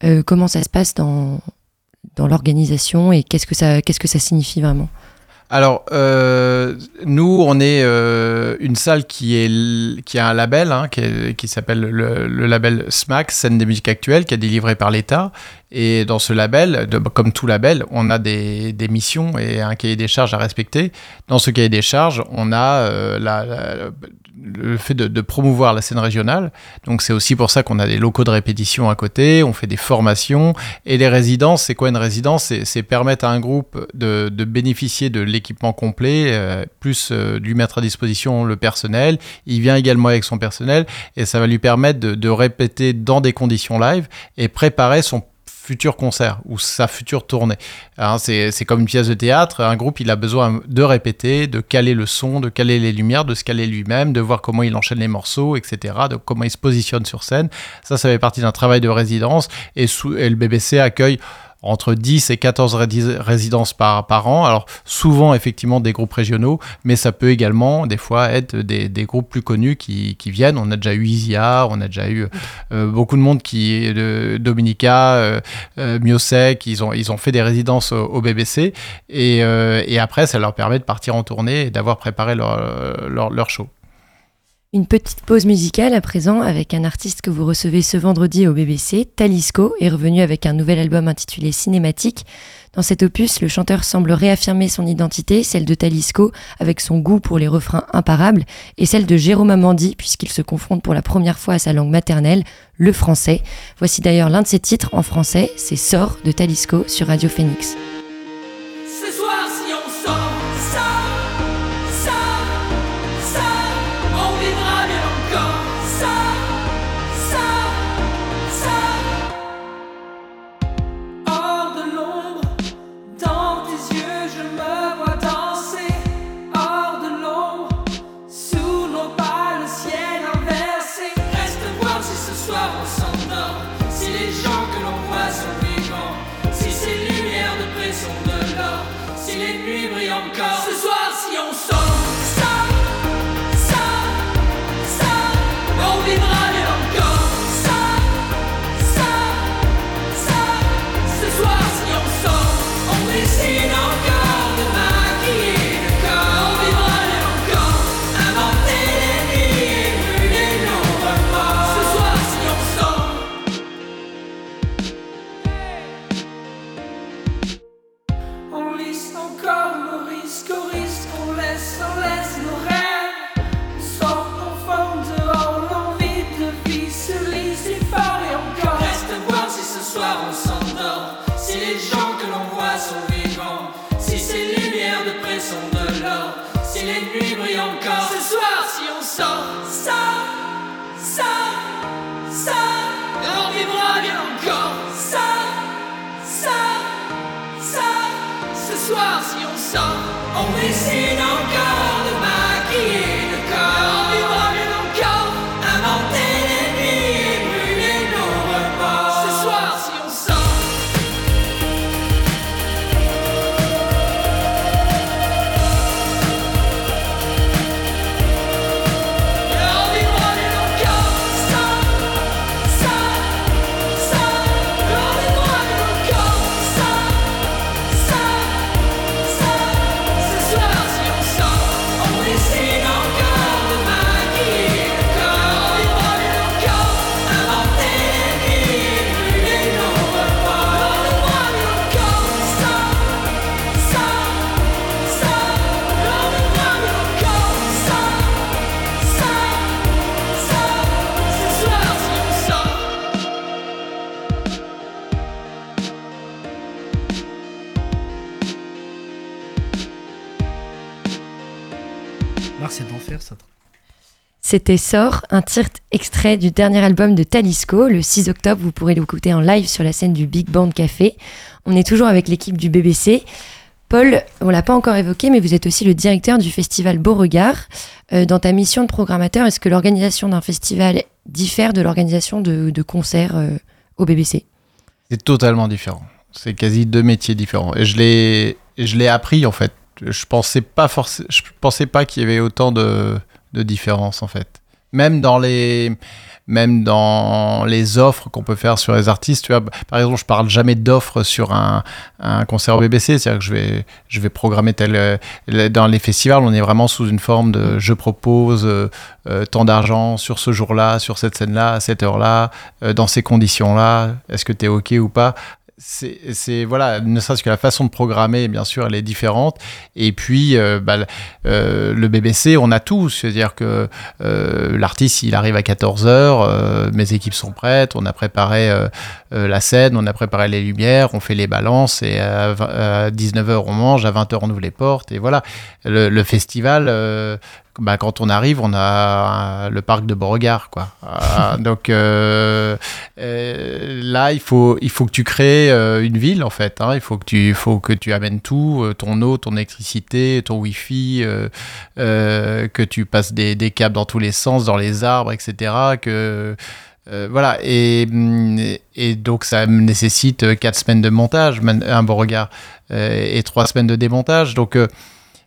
Euh, comment ça se passe dans, dans l'organisation et qu'est-ce que ça, que ça signifie vraiment? Alors, nous, on est une salle qui, est, qui a un label hein, qui, qui s'appelle le, le label SMAC, Scène des musiques actuelles, qui est délivré par l'État. Et dans ce label, comme tout label, on a des, missions et un cahier des charges à respecter. Dans ce cahier des charges, on a euh, le fait de, promouvoir la scène régionale. Donc, c'est aussi pour ça qu'on a des locaux de répétition à côté, on fait des formations. Et les résidences, c'est quoi une résidence? C'est- permettre à un groupe de, bénéficier de l'équipement complet, euh, plus euh, lui mettre à disposition le personnel. Il vient également avec son personnel et ça va lui permettre de répéter dans des conditions live et préparer son futur concert ou sa future tournée. Hein, c'est comme une pièce de théâtre, un groupe il a besoin de répéter, de caler le son, de caler les lumières, de se caler lui-même, de voir comment il enchaîne les morceaux, etc., de comment il se positionne sur scène. Ça, ça fait partie d'un travail de résidence et, sous- et le BBC accueille entre 10 et 14 rédis- résidences par, par an. Alors souvent effectivement des groupes régionaux, mais ça peut également des fois être des, des groupes plus connus qui, qui viennent. On a déjà eu Isia, on a déjà eu euh, beaucoup de monde qui, Dominica, euh, euh, Miosec, ils ont, ils ont fait des résidences au, au BBC et, euh, et après ça leur permet de partir en tournée et d'avoir préparé leur, leur, leur show. Une petite pause musicale à présent avec un artiste que vous recevez ce vendredi au BBC, Talisco, est revenu avec un nouvel album intitulé Cinématique. Dans cet opus, le chanteur semble réaffirmer son identité, celle de Talisco, avec son goût pour les refrains imparables, et celle de Jérôme Amandi, puisqu'il se confronte pour la première fois à sa langue maternelle, le français. Voici d'ailleurs l'un de ses titres en français, c'est Sort de Talisco sur Radio Phoenix. C'était Sort, un titre extrait du dernier album de Talisco. Le 6 octobre, vous pourrez l'écouter en live sur la scène du Big Band Café. On est toujours avec l'équipe du BBC. Paul, on l'a pas encore évoqué, mais vous êtes aussi le directeur du festival Beauregard. Euh, dans ta mission de programmateur, est-ce que l'organisation d'un festival diffère de l'organisation de, concerts euh, au BBC C'est totalement différent. C'est quasi deux métiers différents. Et je l'ai, et je l'ai appris en fait. Je pensais pas forcément, je pensais pas qu'il y avait autant de de différence en fait. Même dans les, même dans les offres qu'on peut faire sur les artistes. Tu vois, par exemple, je parle jamais d'offres sur un, un, concert au BBC. C'est-à-dire que je vais, je vais programmer tel. Euh, dans les festivals, on est vraiment sous une forme de je propose euh, euh, tant d'argent sur ce jour-là, sur cette scène-là, à cette heure-là, dans ces conditions-là. Est-ce que tu es OK ou pas? C'est voilà, ne serait-ce que la façon de programmer, bien sûr, elle est différente. Et puis, euh, bah, euh, le BBC, on a tout. C'est-à-dire que euh, l'artiste, il arrive à 14h, mes équipes sont prêtes, on a préparé la scène, on a préparé les lumières, on fait les balances, et à, 19h, on mange, à 20h, on ouvre les portes. Et voilà, le, le festival, bah, quand on arrive, on a le parc de Beauregard. Quoi. Euh, [LAUGHS] donc euh, euh, là, il faut, il faut que tu crées une ville, en fait. Hein. Il faut que, tu, faut que tu amènes tout, ton eau, ton électricité, ton Wi-Fi, que tu passes des, des, câbles dans tous les sens, dans les arbres, etc. Que, voilà, et, et, donc ça nécessite 4 semaines de montage, un Beauregard, et 3 semaines de démontage. Donc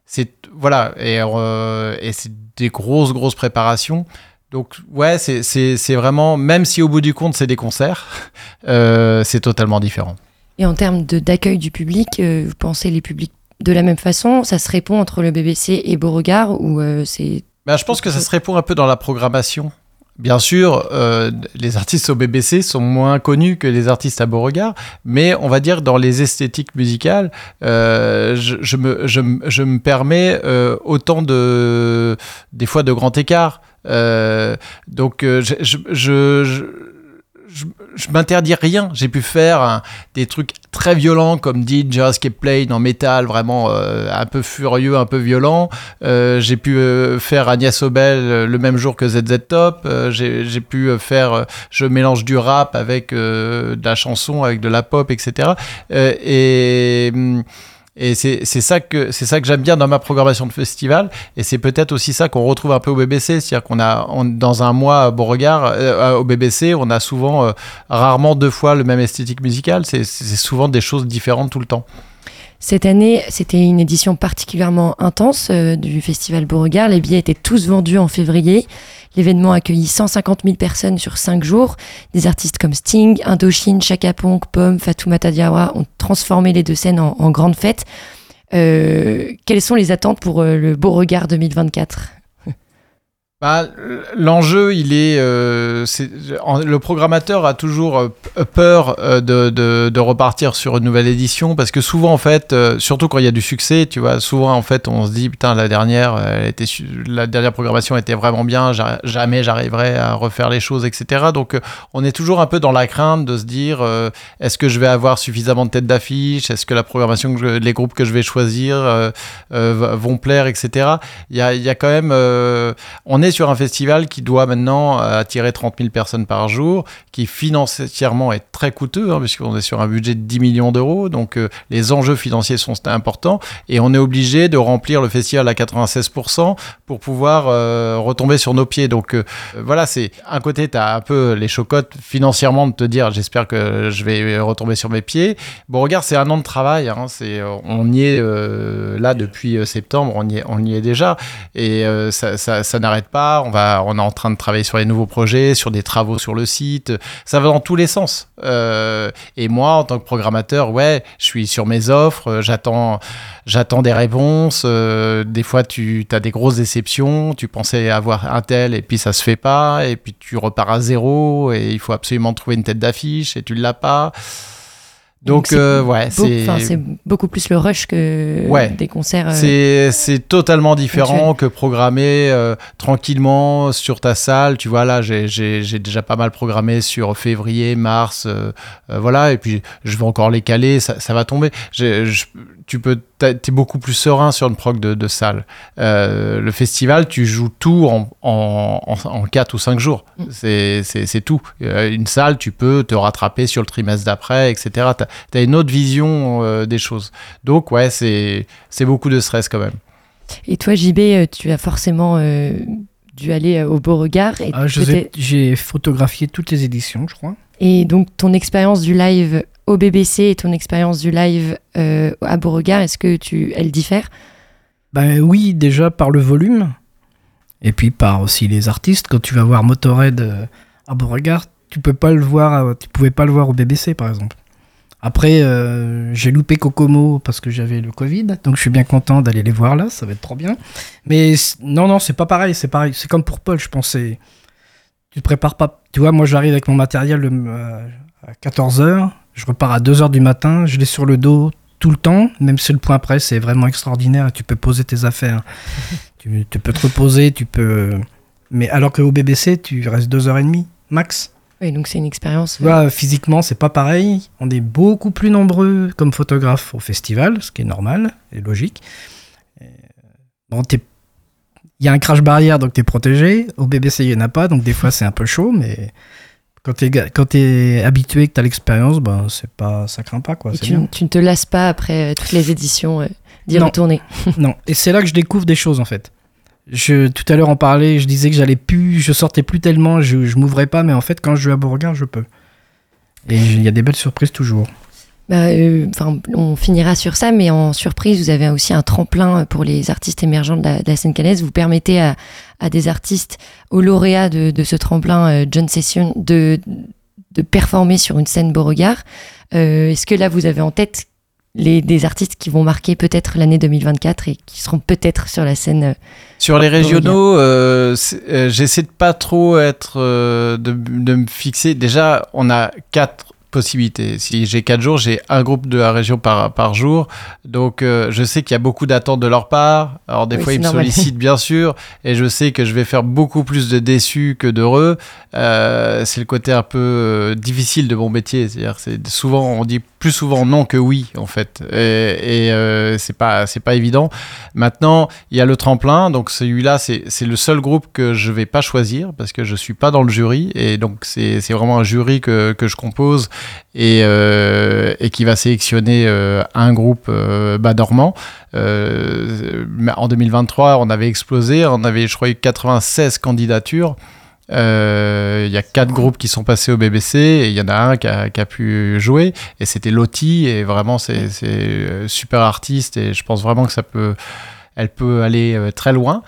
c'est voilà, et, euh, et c'est des grosses, grosses préparations. Donc ouais, c'est vraiment, même si au bout du compte c'est des concerts, [LAUGHS] euh, c'est totalement différent. Et en termes d'accueil du public, euh, vous pensez les publics de la même façon? Ça se répond entre le BBC et Beauregard ou c'est... Ben, je pense que ça se répond un peu dans la programmation. Bien sûr, euh, les artistes au BBC sont moins connus que les artistes à Beauregard, mais on va dire dans les esthétiques musicales, euh, je, me, je, je, me, permets euh, autant de des fois de grands écarts. donc je, je m'interdis rien. J'ai pu faire des trucs très violents comme dit Escape Plane en métal, vraiment euh, un peu furieux, un peu violent. Euh, j'ai pu euh, faire Agnès Obel le même jour que ZZ Top. j'ai pu faire, je mélange du rap avec de la chanson, avec de la pop, etc. et et c'est ça que c'est ça que j'aime bien dans ma programmation de festival. Et c'est peut-être aussi ça qu'on retrouve un peu au BBC, c'est-à-dire qu'on a dans un mois à Beauregard euh, au BBC, on a souvent euh, rarement deux fois le même esthétique musicale. C'est souvent des choses différentes tout le temps. Cette année, c'était une édition particulièrement intense euh, du Festival Beauregard. Les billets étaient tous vendus en février. L'événement a accueilli 150 000 personnes sur 5 jours. Des artistes comme Sting, Indochine, Chaka Ponk, Pomme, Fatoumata Diawara ont transformé les deux scènes en, en grande fête. Euh, quelles sont les attentes pour euh, le Beauregard 2024 bah, L'enjeu, il est, euh, le programmateur a toujours euh, peur euh, de, de, de, repartir sur une nouvelle édition parce que souvent en fait, euh, surtout quand il y a du succès, tu vois, souvent en fait, on se dit putain la dernière, elle était, la dernière programmation était vraiment bien, jamais j'arriverai à refaire les choses, etc. Donc on est toujours un peu dans la crainte de se dire est-ce que je vais avoir suffisamment de têtes d'affiche, est-ce que la programmation, que les groupes que je vais choisir vont plaire, etc. Il y y a quand même, on est sur un festival qui doit maintenant euh, attirer 30 000 personnes par jour, qui financièrement est très coûteux, hein, puisqu'on est sur un budget de 10 millions d'euros, donc euh, les enjeux financiers sont importants, et on est obligé de remplir le festival à 96% pour pouvoir euh, retomber sur nos pieds. Donc voilà, c'est un côté, tu as un peu les chocottes financièrement de te dire, j'espère que je vais retomber sur mes pieds. Bon, regarde, c'est un an de travail, hein, c'est, on y est là depuis septembre, on y est, on y est déjà, et ça, ça, ça n'arrête pas on, va, on est en train de travailler sur les nouveaux projets, sur des travaux sur le site. Ça va dans tous les sens. Euh, et moi, en tant que programmateur, ouais, je suis sur mes offres, euh, j'attends, j'attends des réponses. Euh, des fois, tu as des grosses déceptions. Tu pensais avoir un tel et puis ça se fait pas. Et puis tu repars à zéro et il faut absolument trouver une tête d'affiche et tu l'as pas. Donc, euh, ouais, c'est beaucoup plus le rush que des concerts. Euh, c'est totalement différent que programmer euh, tranquillement sur ta salle. Tu vois, là, j'ai déjà pas mal programmé sur février, mars, voilà, et puis je vais encore les caler, ça, ça va tomber. Je, tu peux, es beaucoup plus serein sur une prog de, de salle. Euh, le festival, tu joues tout en, en, en, 4 ou 5 jours. Mm. C'est tout. Euh, une salle, tu peux te rattraper sur le trimestre d'après, etc. Tu as, une autre vision euh, des choses. Donc, ouais, c'est beaucoup de stress quand même. Et toi, JB, tu as forcément dû aller au Beauregard. Ah, J'ai photographié toutes les éditions, je crois. Et donc, ton expérience du live au BBC et ton expérience du live euh, à Beauregard, est-ce que tu, elle diffère? Ben oui, déjà par le volume. Et puis par aussi les artistes. Quand tu vas voir Motorhead euh, à Beauregard, tu peux pas le voir, euh, tu pouvais pas le voir au BBC par exemple. Après, euh, j'ai loupé Kokomo parce que j'avais le Covid, donc je suis bien content d'aller les voir là, ça va être trop bien. Mais non, non, c'est pas pareil, c'est pareil, c'est comme pour Paul, je pensais. Tu te prépares pas. Tu vois, moi j'arrive avec mon matériel le- euh, à 14h, je repars à 2h du matin, je l'ai sur le dos tout le temps, même si le point presse est vraiment extraordinaire, tu peux poser tes affaires. [LAUGHS] tu, tu peux te reposer, tu peux. Mais alors qu'au BBC, tu restes 2h30 max. Oui, donc c'est une expérience. Tu vois, physiquement, c'est pas pareil. On est beaucoup plus nombreux comme photographes au festival, ce qui est normal et logique. Euh, Bon, il y a un crash barrière, donc t'es protégé. Au BBC, il y en a pas, donc des fois c'est un peu chaud, mais quand quand t'es habitué, que t'as l'expérience, ben c'est pas, ça craint pas quoi. Et tu, bien. tu ne te lasses pas après euh, toutes les éditions euh, d'y retourner. [LAUGHS] Non, et c'est là que je découvre des choses en fait. Je, tout à l'heure, on parlait, je disais que j'allais plus, je sortais plus tellement, je, je m'ouvrais pas, mais en fait, quand je vais à Beauregard, je peux. Et il y a des belles surprises toujours. Bah, euh, on finira sur ça, mais en surprise, vous avez aussi un tremplin pour les artistes émergents de la, scène canaise. Vous permettez à, des artistes, aux lauréats de, ce tremplin, euh, John Session, de, de performer sur une scène Beauregard. Euh, Est-ce que là, vous avez en tête les, des artistes qui vont marquer peut-être l'année 2024 et qui seront peut-être sur la scène euh, Sur les régionaux, euh, euh, j'essaie de pas trop être euh, de, de me fixer. Déjà, on a quatre possibilités. Si j'ai quatre jours, j'ai un groupe de la région par, par jour. Donc, je sais qu'il y a beaucoup d'attentes de leur part. Alors, des Oui, fois, ils me sollicitent, bien sûr. Et je sais que je vais faire beaucoup plus de déçus que d'heureux. C'est le côté un peu difficile de mon métier. C'est-à-dire, c'est souvent, on dit plus souvent non que oui, en fait. Et, euh, c'est pas, c'est pas évident. Maintenant, il y a le tremplin. Donc, celui-là, c'est le seul groupe que je vais pas choisir parce que je suis pas dans le jury. Et donc, c'est vraiment un jury que, que je compose et, euh, et qui va sélectionner euh, un groupe. Euh, mais en 2023, on avait explosé. On avait, je crois, eu 96 candidatures. Euh, Il y a quatre groupes qui sont passés au BBC et il y en a un qui a, qui a pu jouer. Et c'était Lottie et vraiment c'est euh, super artiste et je pense vraiment que ça peut elle peut aller euh, très loin.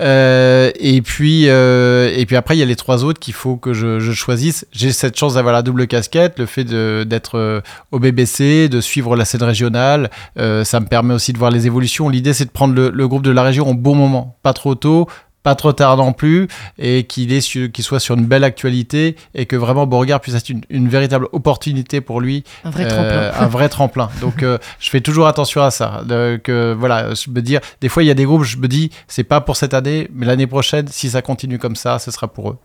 Euh, et puis euh, et puis après il y a les trois autres qu'il faut que je, je choisisse. J'ai cette chance d'avoir la double casquette. Le fait d'être euh, au BBC de suivre la scène régionale euh, ça me permet aussi de voir les évolutions. L'idée c'est de prendre le, le groupe de la région au bon moment pas trop tôt pas trop tard non plus, et qu'il est su- qu'il soit sur une belle actualité, et que vraiment Beauregard puisse être une, une véritable opportunité pour lui, un vrai euh, tremplin un vrai tremplin. [LAUGHS] Donc euh, je fais toujours attention à ça, de- que voilà, je me dire, des fois il y a des groupes, je me dis, c'est pas pour cette année, mais l'année prochaine, si ça continue comme ça, ce sera pour eux.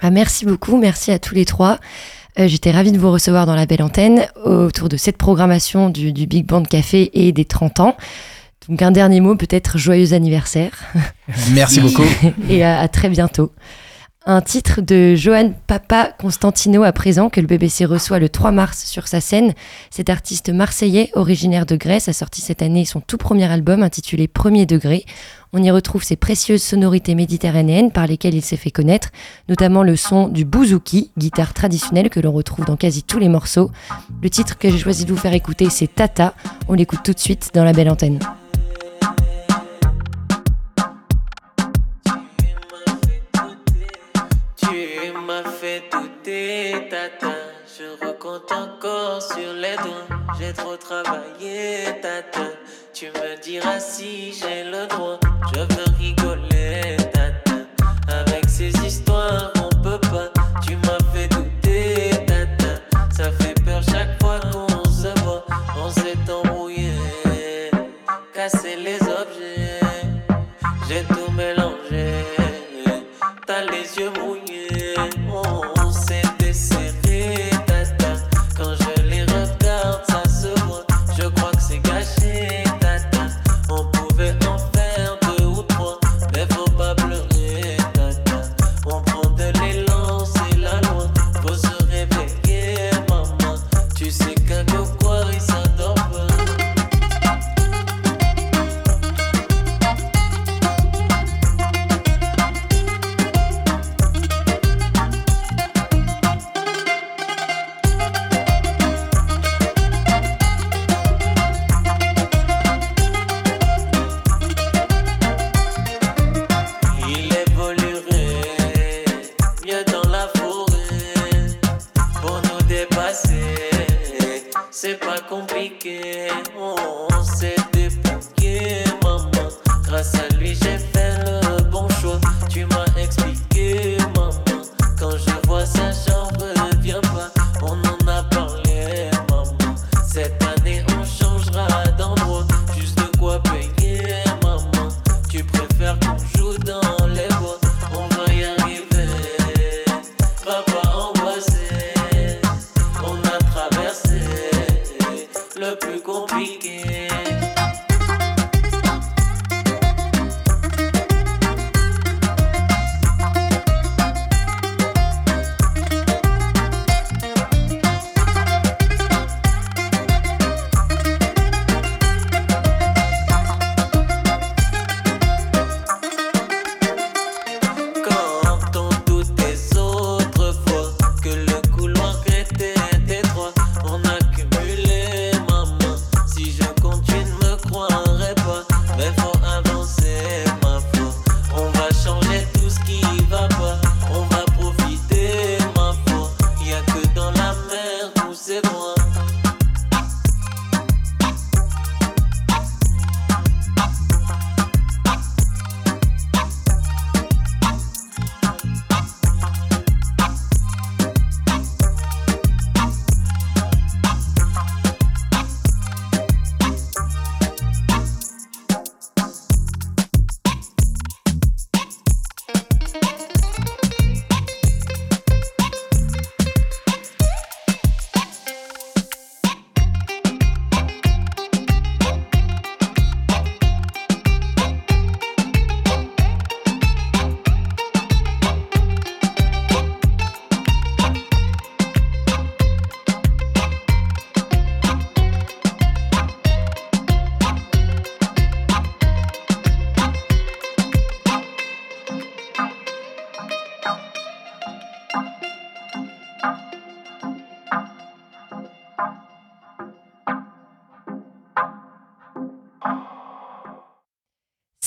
Ah, merci beaucoup, merci à tous les trois. Euh, J'étais ravie de vous recevoir dans la belle antenne autour de cette programmation du, du Big Band Café et des 30 ans. Donc un dernier mot, peut-être joyeux anniversaire [LAUGHS] Merci beaucoup. [LAUGHS] et à, à très bientôt. Un titre de Johan Papa Constantino à présent que le BBC reçoit le 3 mars sur sa scène. Cet artiste marseillais originaire de Grèce a sorti cette année son tout premier album intitulé Premier degré. On y retrouve ses précieuses sonorités méditerranéennes par lesquelles il s'est fait connaître, notamment le son du bouzouki, guitare traditionnelle que l'on retrouve dans quasi tous les morceaux. Le titre que j'ai choisi de vous faire écouter, c'est Tata. On l'écoute tout de suite dans la belle antenne. Fait douter, tata. Je recompte encore sur les doigts. J'ai trop travaillé, tata. Tu me diras si j'ai le droit. Je veux rigoler,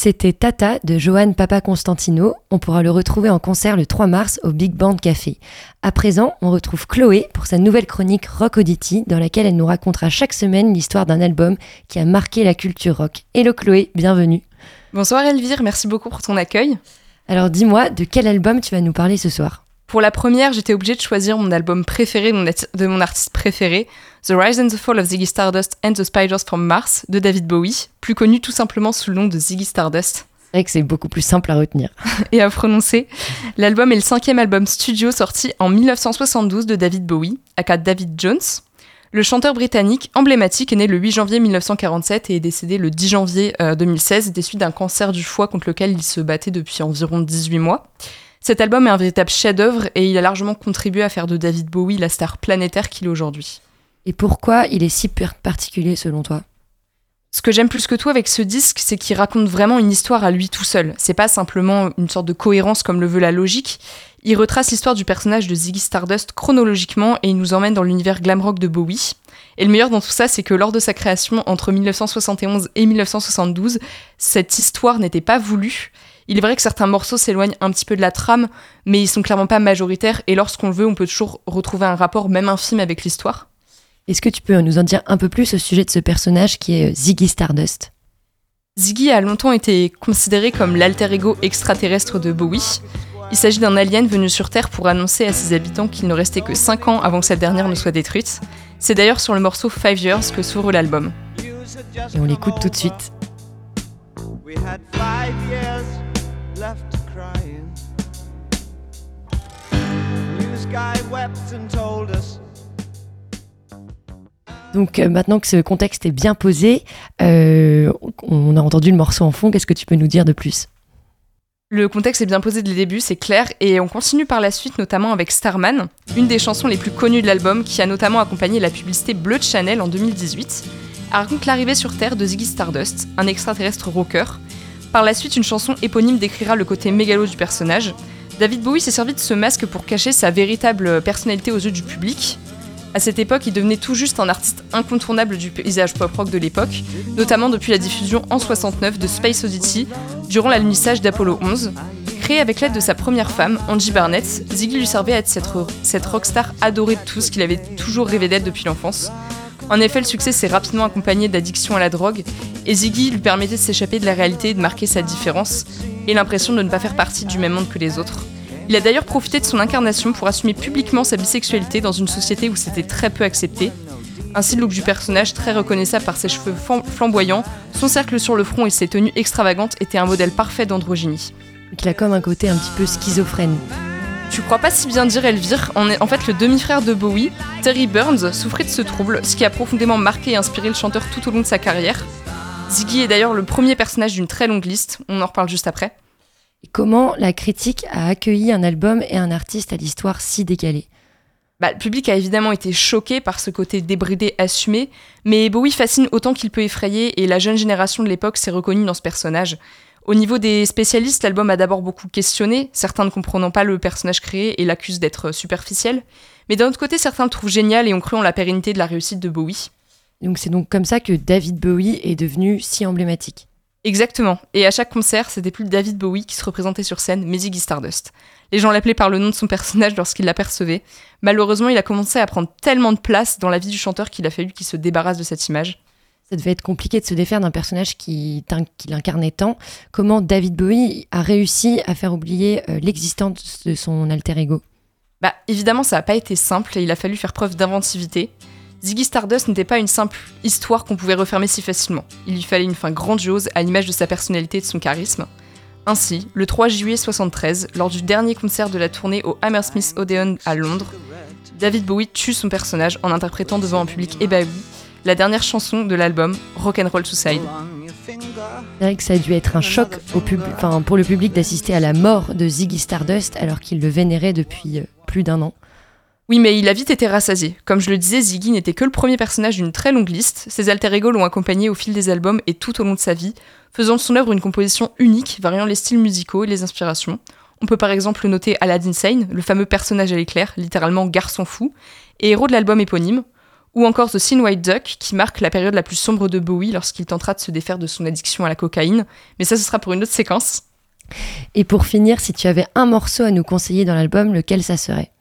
C'était Tata de Johan Papa Constantino. On pourra le retrouver en concert le 3 mars au Big Band Café. À présent, on retrouve Chloé pour sa nouvelle chronique Rock Oddity, dans laquelle elle nous racontera chaque semaine l'histoire d'un album qui a marqué la culture rock. Hello Chloé, bienvenue. Bonsoir Elvire, merci beaucoup pour ton accueil. Alors dis-moi, de quel album tu vas nous parler ce soir? Pour la première, j'étais obligée de choisir mon album préféré de mon artiste préféré, The Rise and the Fall of Ziggy Stardust and the Spiders from Mars de David Bowie, plus connu tout simplement sous le nom de Ziggy Stardust. C'est vrai que c'est beaucoup plus simple à retenir. [LAUGHS] et à prononcer. L'album est le cinquième album studio sorti en 1972 de David Bowie, aka David Jones. Le chanteur britannique emblématique est né le 8 janvier 1947 et est décédé le 10 janvier euh, 2016 des suites d'un cancer du foie contre lequel il se battait depuis environ 18 mois. Cet album est un véritable chef-d'œuvre et il a largement contribué à faire de David Bowie la star planétaire qu'il est aujourd'hui. Et pourquoi il est si particulier selon toi? Ce que j'aime plus que tout avec ce disque, c'est qu'il raconte vraiment une histoire à lui tout seul. C'est pas simplement une sorte de cohérence comme le veut la logique. Il retrace l'histoire du personnage de Ziggy Stardust chronologiquement et il nous emmène dans l'univers glam rock de Bowie. Et le meilleur dans tout ça, c'est que lors de sa création entre 1971 et 1972, cette histoire n'était pas voulue. Il est vrai que certains morceaux s'éloignent un petit peu de la trame, mais ils sont clairement pas majoritaires et lorsqu'on le veut, on peut toujours retrouver un rapport même infime avec l'histoire. Est-ce que tu peux nous en dire un peu plus au sujet de ce personnage qui est euh, Ziggy Stardust? Ziggy a longtemps été considéré comme l'alter ego extraterrestre de Bowie. Il s'agit d'un alien venu sur Terre pour annoncer à ses habitants qu'il ne restait que 5 ans avant que cette dernière ne soit détruite. C'est d'ailleurs sur le morceau Five Years que s'ouvre l'album. Et on l'écoute tout de suite. We had five years left to crying. News guy wept and told us Donc euh, maintenant que ce contexte est bien posé, euh, on a entendu le morceau en fond, qu'est-ce que tu peux nous dire de plus? Le contexte est bien posé dès le début, c'est clair, et on continue par la suite, notamment avec Starman, une des chansons les plus connues de l'album, qui a notamment accompagné la publicité Bleu de Chanel en 2018. Elle raconte l'arrivée sur Terre de Ziggy Stardust, un extraterrestre rocker. Par la suite, une chanson éponyme décrira le côté mégalo du personnage. David Bowie s'est servi de ce masque pour cacher sa véritable personnalité aux yeux du public. À cette époque, il devenait tout juste un artiste incontournable du paysage pop-rock de l'époque, notamment depuis la diffusion en 69 de Space Oddity durant l'alunissage d'Apollo 11. Créé avec l'aide de sa première femme, Angie Barnett, Ziggy lui servait à être cette, rockstar adorée de tous qu'il avait toujours rêvé d'être depuis l'enfance. En effet, le succès s'est rapidement accompagné d'addiction à la drogue, et Ziggy lui permettait de s'échapper de la réalité et de marquer sa différence, et l'impression de ne pas faire partie du même monde que les autres. Il a d'ailleurs profité de son incarnation pour assumer publiquement sa bisexualité dans une société où c'était très peu accepté. Ainsi, le look du personnage, très reconnaissable par ses cheveux flam- flamboyants, son cercle sur le front et ses tenues extravagantes, était un modèle parfait d'androgynie. Il a comme un côté un petit peu schizophrène. Tu crois pas si bien dire Elvire est- en fait, le demi-frère de Bowie, Terry Burns, souffrait de ce trouble, ce qui a profondément marqué et inspiré le chanteur tout au long de sa carrière. Ziggy est d'ailleurs le premier personnage d'une très longue liste, on en reparle juste après. Et comment la critique a accueilli un album et un artiste à l'histoire si décalée? Bah, le public a évidemment été choqué par ce côté débridé assumé, mais Bowie fascine autant qu'il peut effrayer et la jeune génération de l'époque s'est reconnue dans ce personnage. Au niveau des spécialistes, l'album a d'abord beaucoup questionné, certains ne comprenant pas le personnage créé et l'accusent d'être superficiel, mais d'un autre côté, certains le trouvent génial et ont cru en la pérennité de la réussite de Bowie. Donc c'est donc comme ça que David Bowie est devenu si emblématique. Exactement, et à chaque concert, c'était plus David Bowie qui se représentait sur scène, mais Ziggy Stardust. Les gens l'appelaient par le nom de son personnage lorsqu'il l'apercevait. Malheureusement, il a commencé à prendre tellement de place dans la vie du chanteur qu'il a fallu qu'il se débarrasse de cette image. Ça devait être compliqué de se défaire d'un personnage qui, t'in- qu'il incarnait tant. Comment David Bowie a réussi à faire oublier euh, l'existence de son alter ego? Bah, évidemment, ça n'a pas été simple et il a fallu faire preuve d'inventivité. Ziggy Stardust n'était pas une simple histoire qu'on pouvait refermer si facilement. Il lui fallait une fin grandiose à l'image de sa personnalité et de son charisme. Ainsi, le 3 juillet 73, lors du dernier concert de la tournée au Hammersmith Odeon à Londres, David Bowie tue son personnage en interprétant devant un public ébahi la dernière chanson de l'album Rock'n'Roll Suicide. C'est vrai que ça a dû être un choc pour le public d'assister à la mort de Ziggy Stardust alors qu'il le vénérait depuis euh, plus d'un an. Oui, mais il a vite été rassasié. Comme je le disais, Ziggy n'était que le premier personnage d'une très longue liste. Ses alter ego l'ont accompagné au fil des albums et tout au long de sa vie, faisant de son œuvre une composition unique, variant les styles musicaux et les inspirations. On peut par exemple noter Aladdin Sane, le fameux personnage à l'éclair, littéralement garçon fou, et héros de l'album éponyme, ou encore The Sin White Duck, qui marque la période la plus sombre de Bowie lorsqu'il tentera de se défaire de son addiction à la cocaïne. Mais ça, ce sera pour une autre séquence. Et pour finir, si tu avais un morceau à nous conseiller dans l'album, lequel ça serait?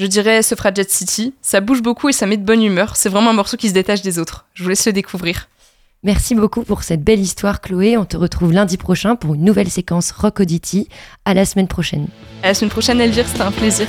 Je dirais Suffragette City, ça bouge beaucoup et ça met de bonne humeur, c'est vraiment un morceau qui se détache des autres. Je vous laisse le découvrir. Merci beaucoup pour cette belle histoire, Chloé. On te retrouve lundi prochain pour une nouvelle séquence Rock Audity. À la semaine prochaine. À la semaine prochaine, Elvire, c'était un plaisir.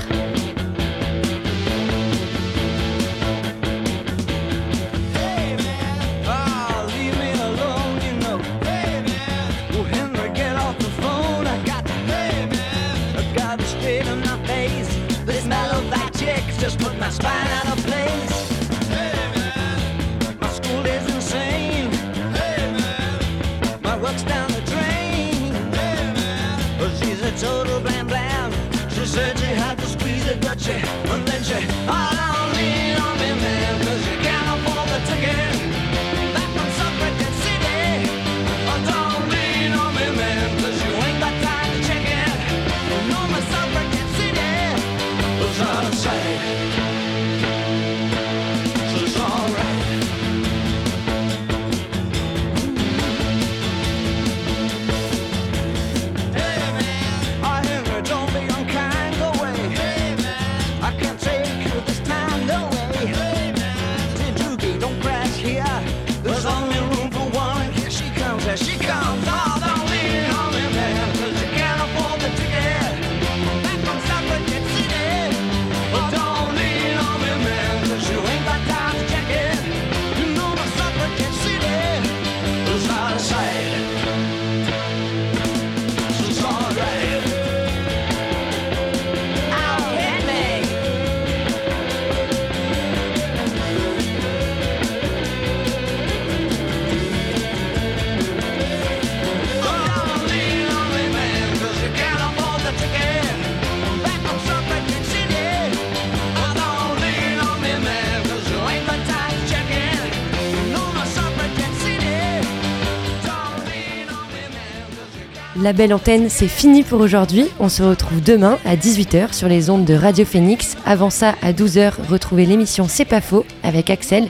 La belle antenne, c'est fini pour aujourd'hui. On se retrouve demain à 18h sur les ondes de Radio Phoenix. Avant ça, à 12h, retrouvez l'émission C'est pas faux avec Axel,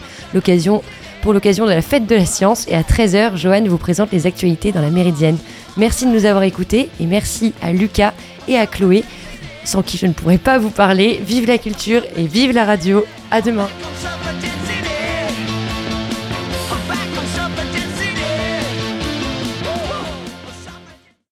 pour l'occasion de la fête de la science. Et à 13h, Joanne vous présente les actualités dans la Méridienne. Merci de nous avoir écoutés et merci à Lucas et à Chloé, sans qui je ne pourrais pas vous parler. Vive la culture et vive la radio. À demain.